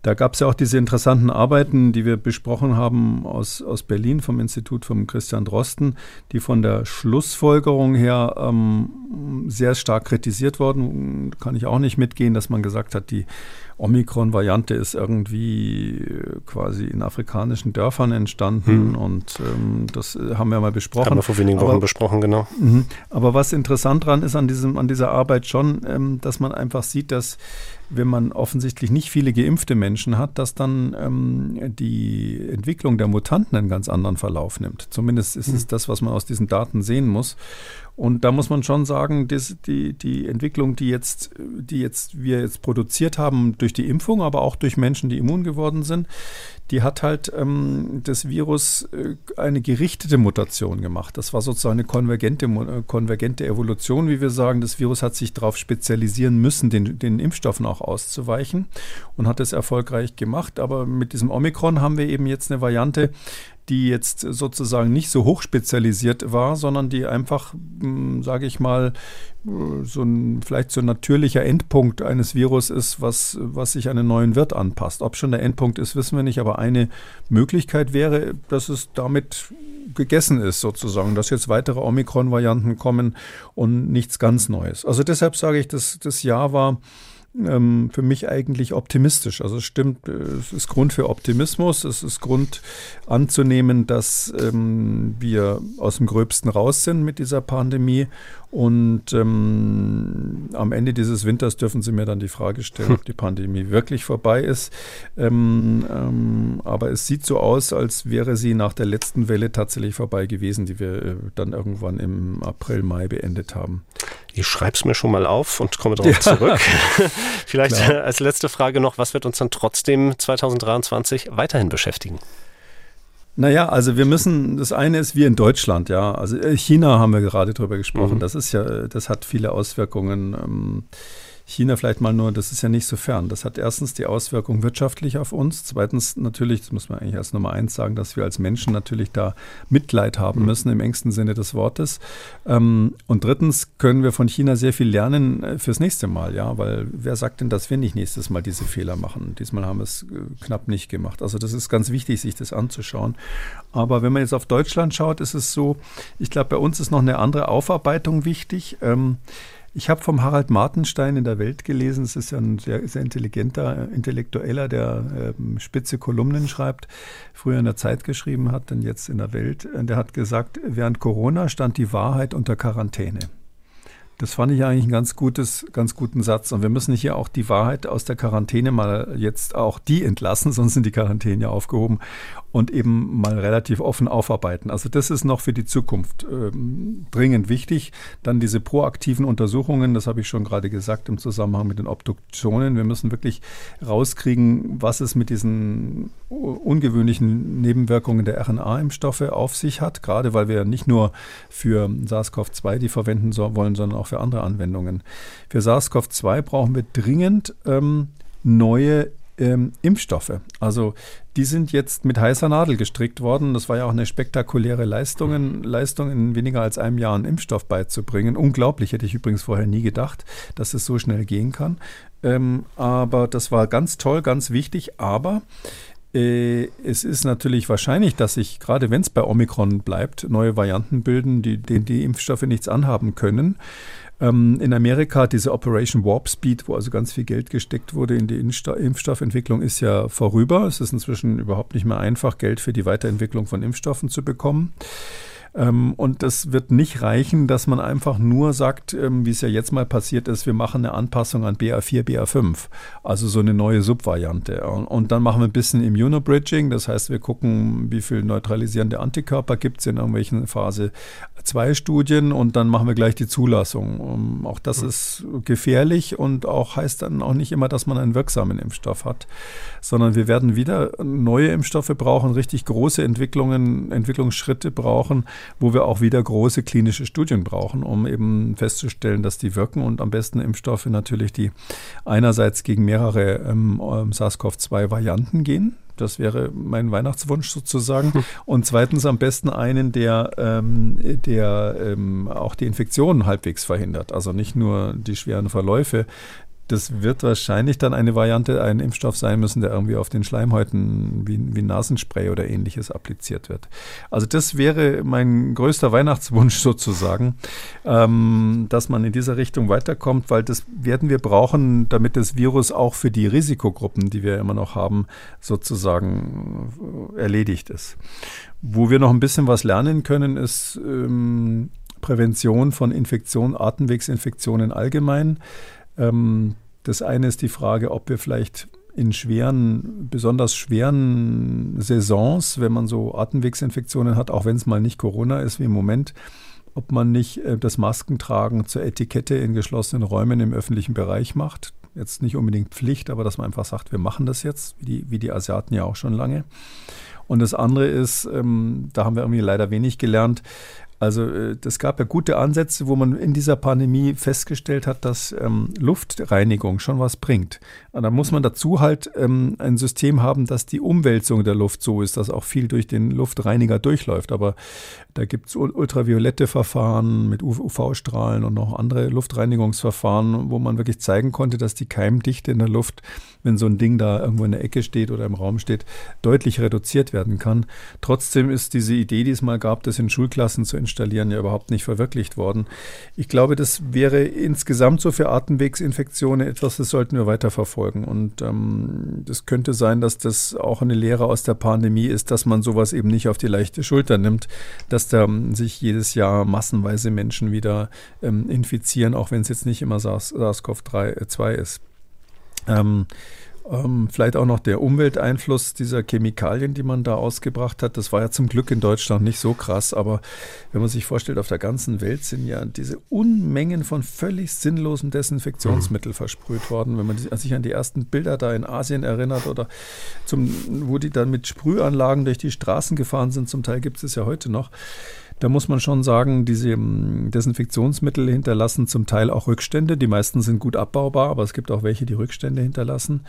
Da gab es ja auch diese interessanten Arbeiten, die wir besprochen haben aus, aus Berlin vom Institut von Christian Drosten, die von der Schlussfolgerung her ähm, sehr stark kritisiert worden. Kann ich auch nicht mitgehen, dass man gesagt hat, die Omikron-Variante ist irgendwie äh, quasi in afrikanischen Dörfern entstanden hm. und ähm, das äh, haben wir mal besprochen. Haben wir vor wenigen Wochen aber, besprochen, genau. Mhm. Aber was interessant dran ist an, diesem, an dieser Arbeit schon, ähm, dass man einfach sieht, dass wenn man offensichtlich nicht viele geimpfte Menschen hat, dass dann ähm, die Entwicklung der Mutanten einen ganz anderen Verlauf nimmt. Zumindest ist es hm. das, was man aus diesen Daten sehen muss. Und da muss man schon sagen, dass die, die Entwicklung, die jetzt, die jetzt wir jetzt produziert haben durch die Impfung, aber auch durch Menschen, die immun geworden sind, die hat halt ähm, das Virus äh, eine gerichtete Mutation gemacht. Das war sozusagen eine konvergente, äh, konvergente Evolution, wie wir sagen. Das Virus hat sich darauf spezialisieren müssen, den, den Impfstoffen auch auszuweichen und hat es erfolgreich gemacht. Aber mit diesem Omikron haben wir eben jetzt eine Variante, die jetzt sozusagen nicht so hochspezialisiert war, sondern die einfach, hm, sage ich mal, so ein vielleicht so ein natürlicher Endpunkt eines Virus ist, was, was sich an neuen Wirt anpasst. Ob schon der Endpunkt ist, wissen wir nicht, aber eine Möglichkeit wäre, dass es damit gegessen ist, sozusagen, dass jetzt weitere Omikron-Varianten kommen und nichts ganz Neues. Also deshalb sage ich, dass das Jahr war ähm, für mich eigentlich optimistisch. Also es stimmt, äh, es ist Grund für Optimismus, es ist Grund anzunehmen, dass ähm, wir aus dem Gröbsten raus sind mit dieser Pandemie und ähm, am Ende dieses Winters dürfen Sie mir dann die Frage stellen, ob die Pandemie wirklich vorbei ist. Ähm, ähm, aber es sieht so aus, als wäre sie nach der letzten Welle tatsächlich vorbei gewesen, die wir äh, dann irgendwann im April, Mai beendet haben. Ich schreibe es mir schon mal auf und komme darauf ja. zurück. Vielleicht Klar. als letzte Frage noch, was wird uns dann trotzdem 2023 weiterhin beschäftigen? Naja, also wir müssen, das eine ist wie in Deutschland, ja. Also äh, China haben wir gerade drüber gesprochen. Mhm. Das ist ja, das hat viele Auswirkungen. Ähm, China vielleicht mal nur, das ist ja nicht so fern. Das hat erstens die Auswirkung wirtschaftlich auf uns. Zweitens natürlich, das muss man eigentlich als Nummer eins sagen, dass wir als Menschen natürlich da Mitleid haben mhm. müssen im engsten Sinne des Wortes. Ähm, und drittens können wir von China sehr viel lernen äh, fürs nächste Mal, ja, weil wer sagt denn, dass wir nicht nächstes Mal diese Fehler machen? Diesmal haben wir es äh, knapp nicht gemacht. Also das ist ganz wichtig, sich das anzuschauen. Aber wenn man jetzt auf Deutschland schaut, ist es so, ich glaube, bei uns ist noch eine andere Aufarbeitung wichtig. Ähm, ich habe vom Harald Martenstein in der Welt gelesen, es ist ja ein sehr, sehr intelligenter Intellektueller, der äh, spitze Kolumnen schreibt, früher in der Zeit geschrieben hat, dann jetzt in der Welt. Der hat gesagt, während Corona stand die Wahrheit unter Quarantäne. Das fand ich eigentlich einen ganz, gutes, ganz guten Satz. Und wir müssen hier auch die Wahrheit aus der Quarantäne mal jetzt auch die entlassen, sonst sind die Quarantäne ja aufgehoben und eben mal relativ offen aufarbeiten. Also das ist noch für die Zukunft ähm, dringend wichtig. Dann diese proaktiven Untersuchungen, das habe ich schon gerade gesagt im Zusammenhang mit den Obduktionen. Wir müssen wirklich rauskriegen, was es mit diesen ungewöhnlichen Nebenwirkungen der RNA-Impfstoffe auf sich hat, gerade weil wir nicht nur für SARS-CoV-2 die verwenden wollen, sondern auch für andere Anwendungen. Für SARS-CoV-2 brauchen wir dringend ähm, neue ähm, Impfstoffe. Also die sind jetzt mit heißer Nadel gestrickt worden. Das war ja auch eine spektakuläre Leistung, Leistung in weniger als einem Jahr einen Impfstoff beizubringen. Unglaublich, hätte ich übrigens vorher nie gedacht, dass es so schnell gehen kann. Ähm, aber das war ganz toll, ganz wichtig. Aber es ist natürlich wahrscheinlich, dass sich, gerade wenn es bei Omikron bleibt, neue Varianten bilden, die, denen die Impfstoffe nichts anhaben können. Ähm, in Amerika diese Operation Warp Speed, wo also ganz viel Geld gesteckt wurde in die Impfstoffentwicklung, ist ja vorüber. Es ist inzwischen überhaupt nicht mehr einfach, Geld für die Weiterentwicklung von Impfstoffen zu bekommen. Ähm, und das wird nicht reichen, dass man einfach nur sagt, ähm, wie es ja jetzt mal passiert ist, wir machen eine Anpassung an BA4, BA5, also so eine neue Subvariante. Und dann machen wir ein bisschen Immunobridging, das heißt, wir gucken, wie viel neutralisierende Antikörper gibt es in irgendwelchen Phase 2 Studien und dann machen wir gleich die Zulassung. Auch das mhm. ist gefährlich und auch heißt dann auch nicht immer, dass man einen wirksamen Impfstoff hat, sondern wir werden wieder neue Impfstoffe brauchen, richtig große Entwicklungen, Entwicklungsschritte brauchen, wo wir auch wieder große klinische Studien brauchen, um eben festzustellen, dass die wirken und am besten Impfstoffe natürlich, die einerseits gegen mehrere ähm, ähm SARS-CoV-2-Varianten gehen, das wäre mein Weihnachtswunsch sozusagen. Und zweitens am besten einen, der, ähm, der ähm, auch die Infektionen halbwegs verhindert. Also nicht nur die schweren Verläufe das wird wahrscheinlich dann eine Variante, ein Impfstoff sein müssen, der irgendwie auf den Schleimhäuten wie, wie Nasenspray oder ähnliches appliziert wird. Also das wäre mein größter Weihnachtswunsch sozusagen, ähm, dass man in dieser Richtung weiterkommt, weil das werden wir brauchen, damit das Virus auch für die Risikogruppen, die wir immer noch haben, sozusagen erledigt ist. Wo wir noch ein bisschen was lernen können, ist ähm, Prävention von Infektionen, Atemwegsinfektionen allgemein. Ähm, das eine ist die Frage, ob wir vielleicht in schweren, besonders schweren Saisons, wenn man so Atemwegsinfektionen hat, auch wenn es mal nicht Corona ist wie im Moment, ob man nicht äh, das Maskentragen zur Etikette in geschlossenen Räumen im öffentlichen Bereich macht. Jetzt nicht unbedingt Pflicht, aber dass man einfach sagt, wir machen das jetzt, wie die, wie die Asiaten ja auch schon lange. Und das andere ist, ähm, da haben wir irgendwie leider wenig gelernt, also es äh, gab ja gute Ansätze, wo man in dieser Pandemie festgestellt hat, dass ähm, Luftreinigung schon was bringt. Da muss man dazu halt ähm, ein System haben, dass die Umwälzung der Luft so ist, dass auch viel durch den Luftreiniger durchläuft. Aber da gibt es ultraviolette Verfahren mit UV-Strahlen und noch andere Luftreinigungsverfahren, wo man wirklich zeigen konnte, dass die Keimdichte in der Luft, wenn so ein Ding da irgendwo in der Ecke steht oder im Raum steht, deutlich reduziert werden kann. Trotzdem ist diese Idee, die es mal gab, das in Schulklassen zu installieren, ja überhaupt nicht verwirklicht worden. Ich glaube, das wäre insgesamt so für Atemwegsinfektionen etwas, das sollten wir weiter verfolgen. Und ähm, das könnte sein, dass das auch eine Lehre aus der Pandemie ist, dass man sowas eben nicht auf die leichte Schulter nimmt, dass dass da ähm, sich jedes Jahr massenweise Menschen wieder ähm, infizieren, auch wenn es jetzt nicht immer SARS-CoV-2 äh, ist. Ähm, ähm, vielleicht auch noch der Umwelteinfluss dieser Chemikalien, die man da ausgebracht hat. Das war ja zum Glück in Deutschland nicht so krass, aber wenn man sich vorstellt, auf der ganzen Welt sind ja diese Unmengen von völlig sinnlosen Desinfektionsmitteln mhm. versprüht worden. Wenn man sich an die ersten Bilder da in Asien erinnert oder zum, wo die dann mit Sprühanlagen durch die Straßen gefahren sind, zum Teil gibt es ja heute noch. Da muss man schon sagen, diese ähm, Desinfektionsmittel hinterlassen zum Teil auch Rückstände. Die meisten sind gut abbaubar, aber es gibt auch welche, die Rückstände hinterlassen.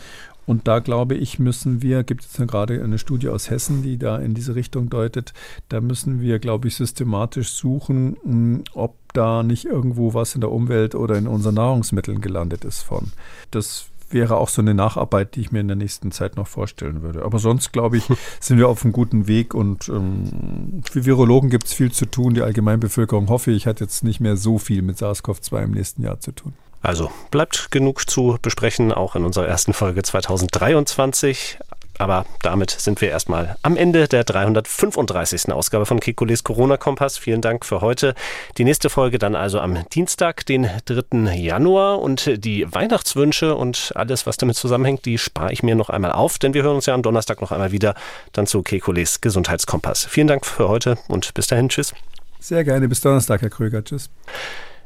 Und da glaube ich, müssen wir, gibt es gerade eine Studie aus Hessen, die da in diese Richtung deutet, da müssen wir, glaube ich, systematisch suchen, hm, ob da nicht irgendwo was in der Umwelt oder in unseren Nahrungsmitteln gelandet ist von. Das wäre auch so eine Nacharbeit, die ich mir in der nächsten Zeit noch vorstellen würde. Aber sonst, glaube ich, sind wir auf einem guten Weg und ähm, für Virologen gibt es viel zu tun. Die Allgemeinbevölkerung, hoffe ich, hat jetzt nicht mehr so viel mit SARS-CoV-2 im nächsten Jahr zu tun. Also bleibt genug zu besprechen, auch in unserer ersten Folge 2023. Aber damit sind wir erstmal am Ende der 335. Ausgabe von Kekules Corona-Kompass. Vielen Dank für heute. Die nächste Folge dann also am Dienstag, den 3. Januar. Und die Weihnachtswünsche und alles, was damit zusammenhängt, die spare ich mir noch einmal auf, denn wir hören uns ja am Donnerstag noch einmal wieder dann zu Kekules Gesundheitskompass. Vielen Dank für heute und bis dahin. Tschüss. Sehr gerne. Bis Donnerstag, Herr Kröger. Tschüss.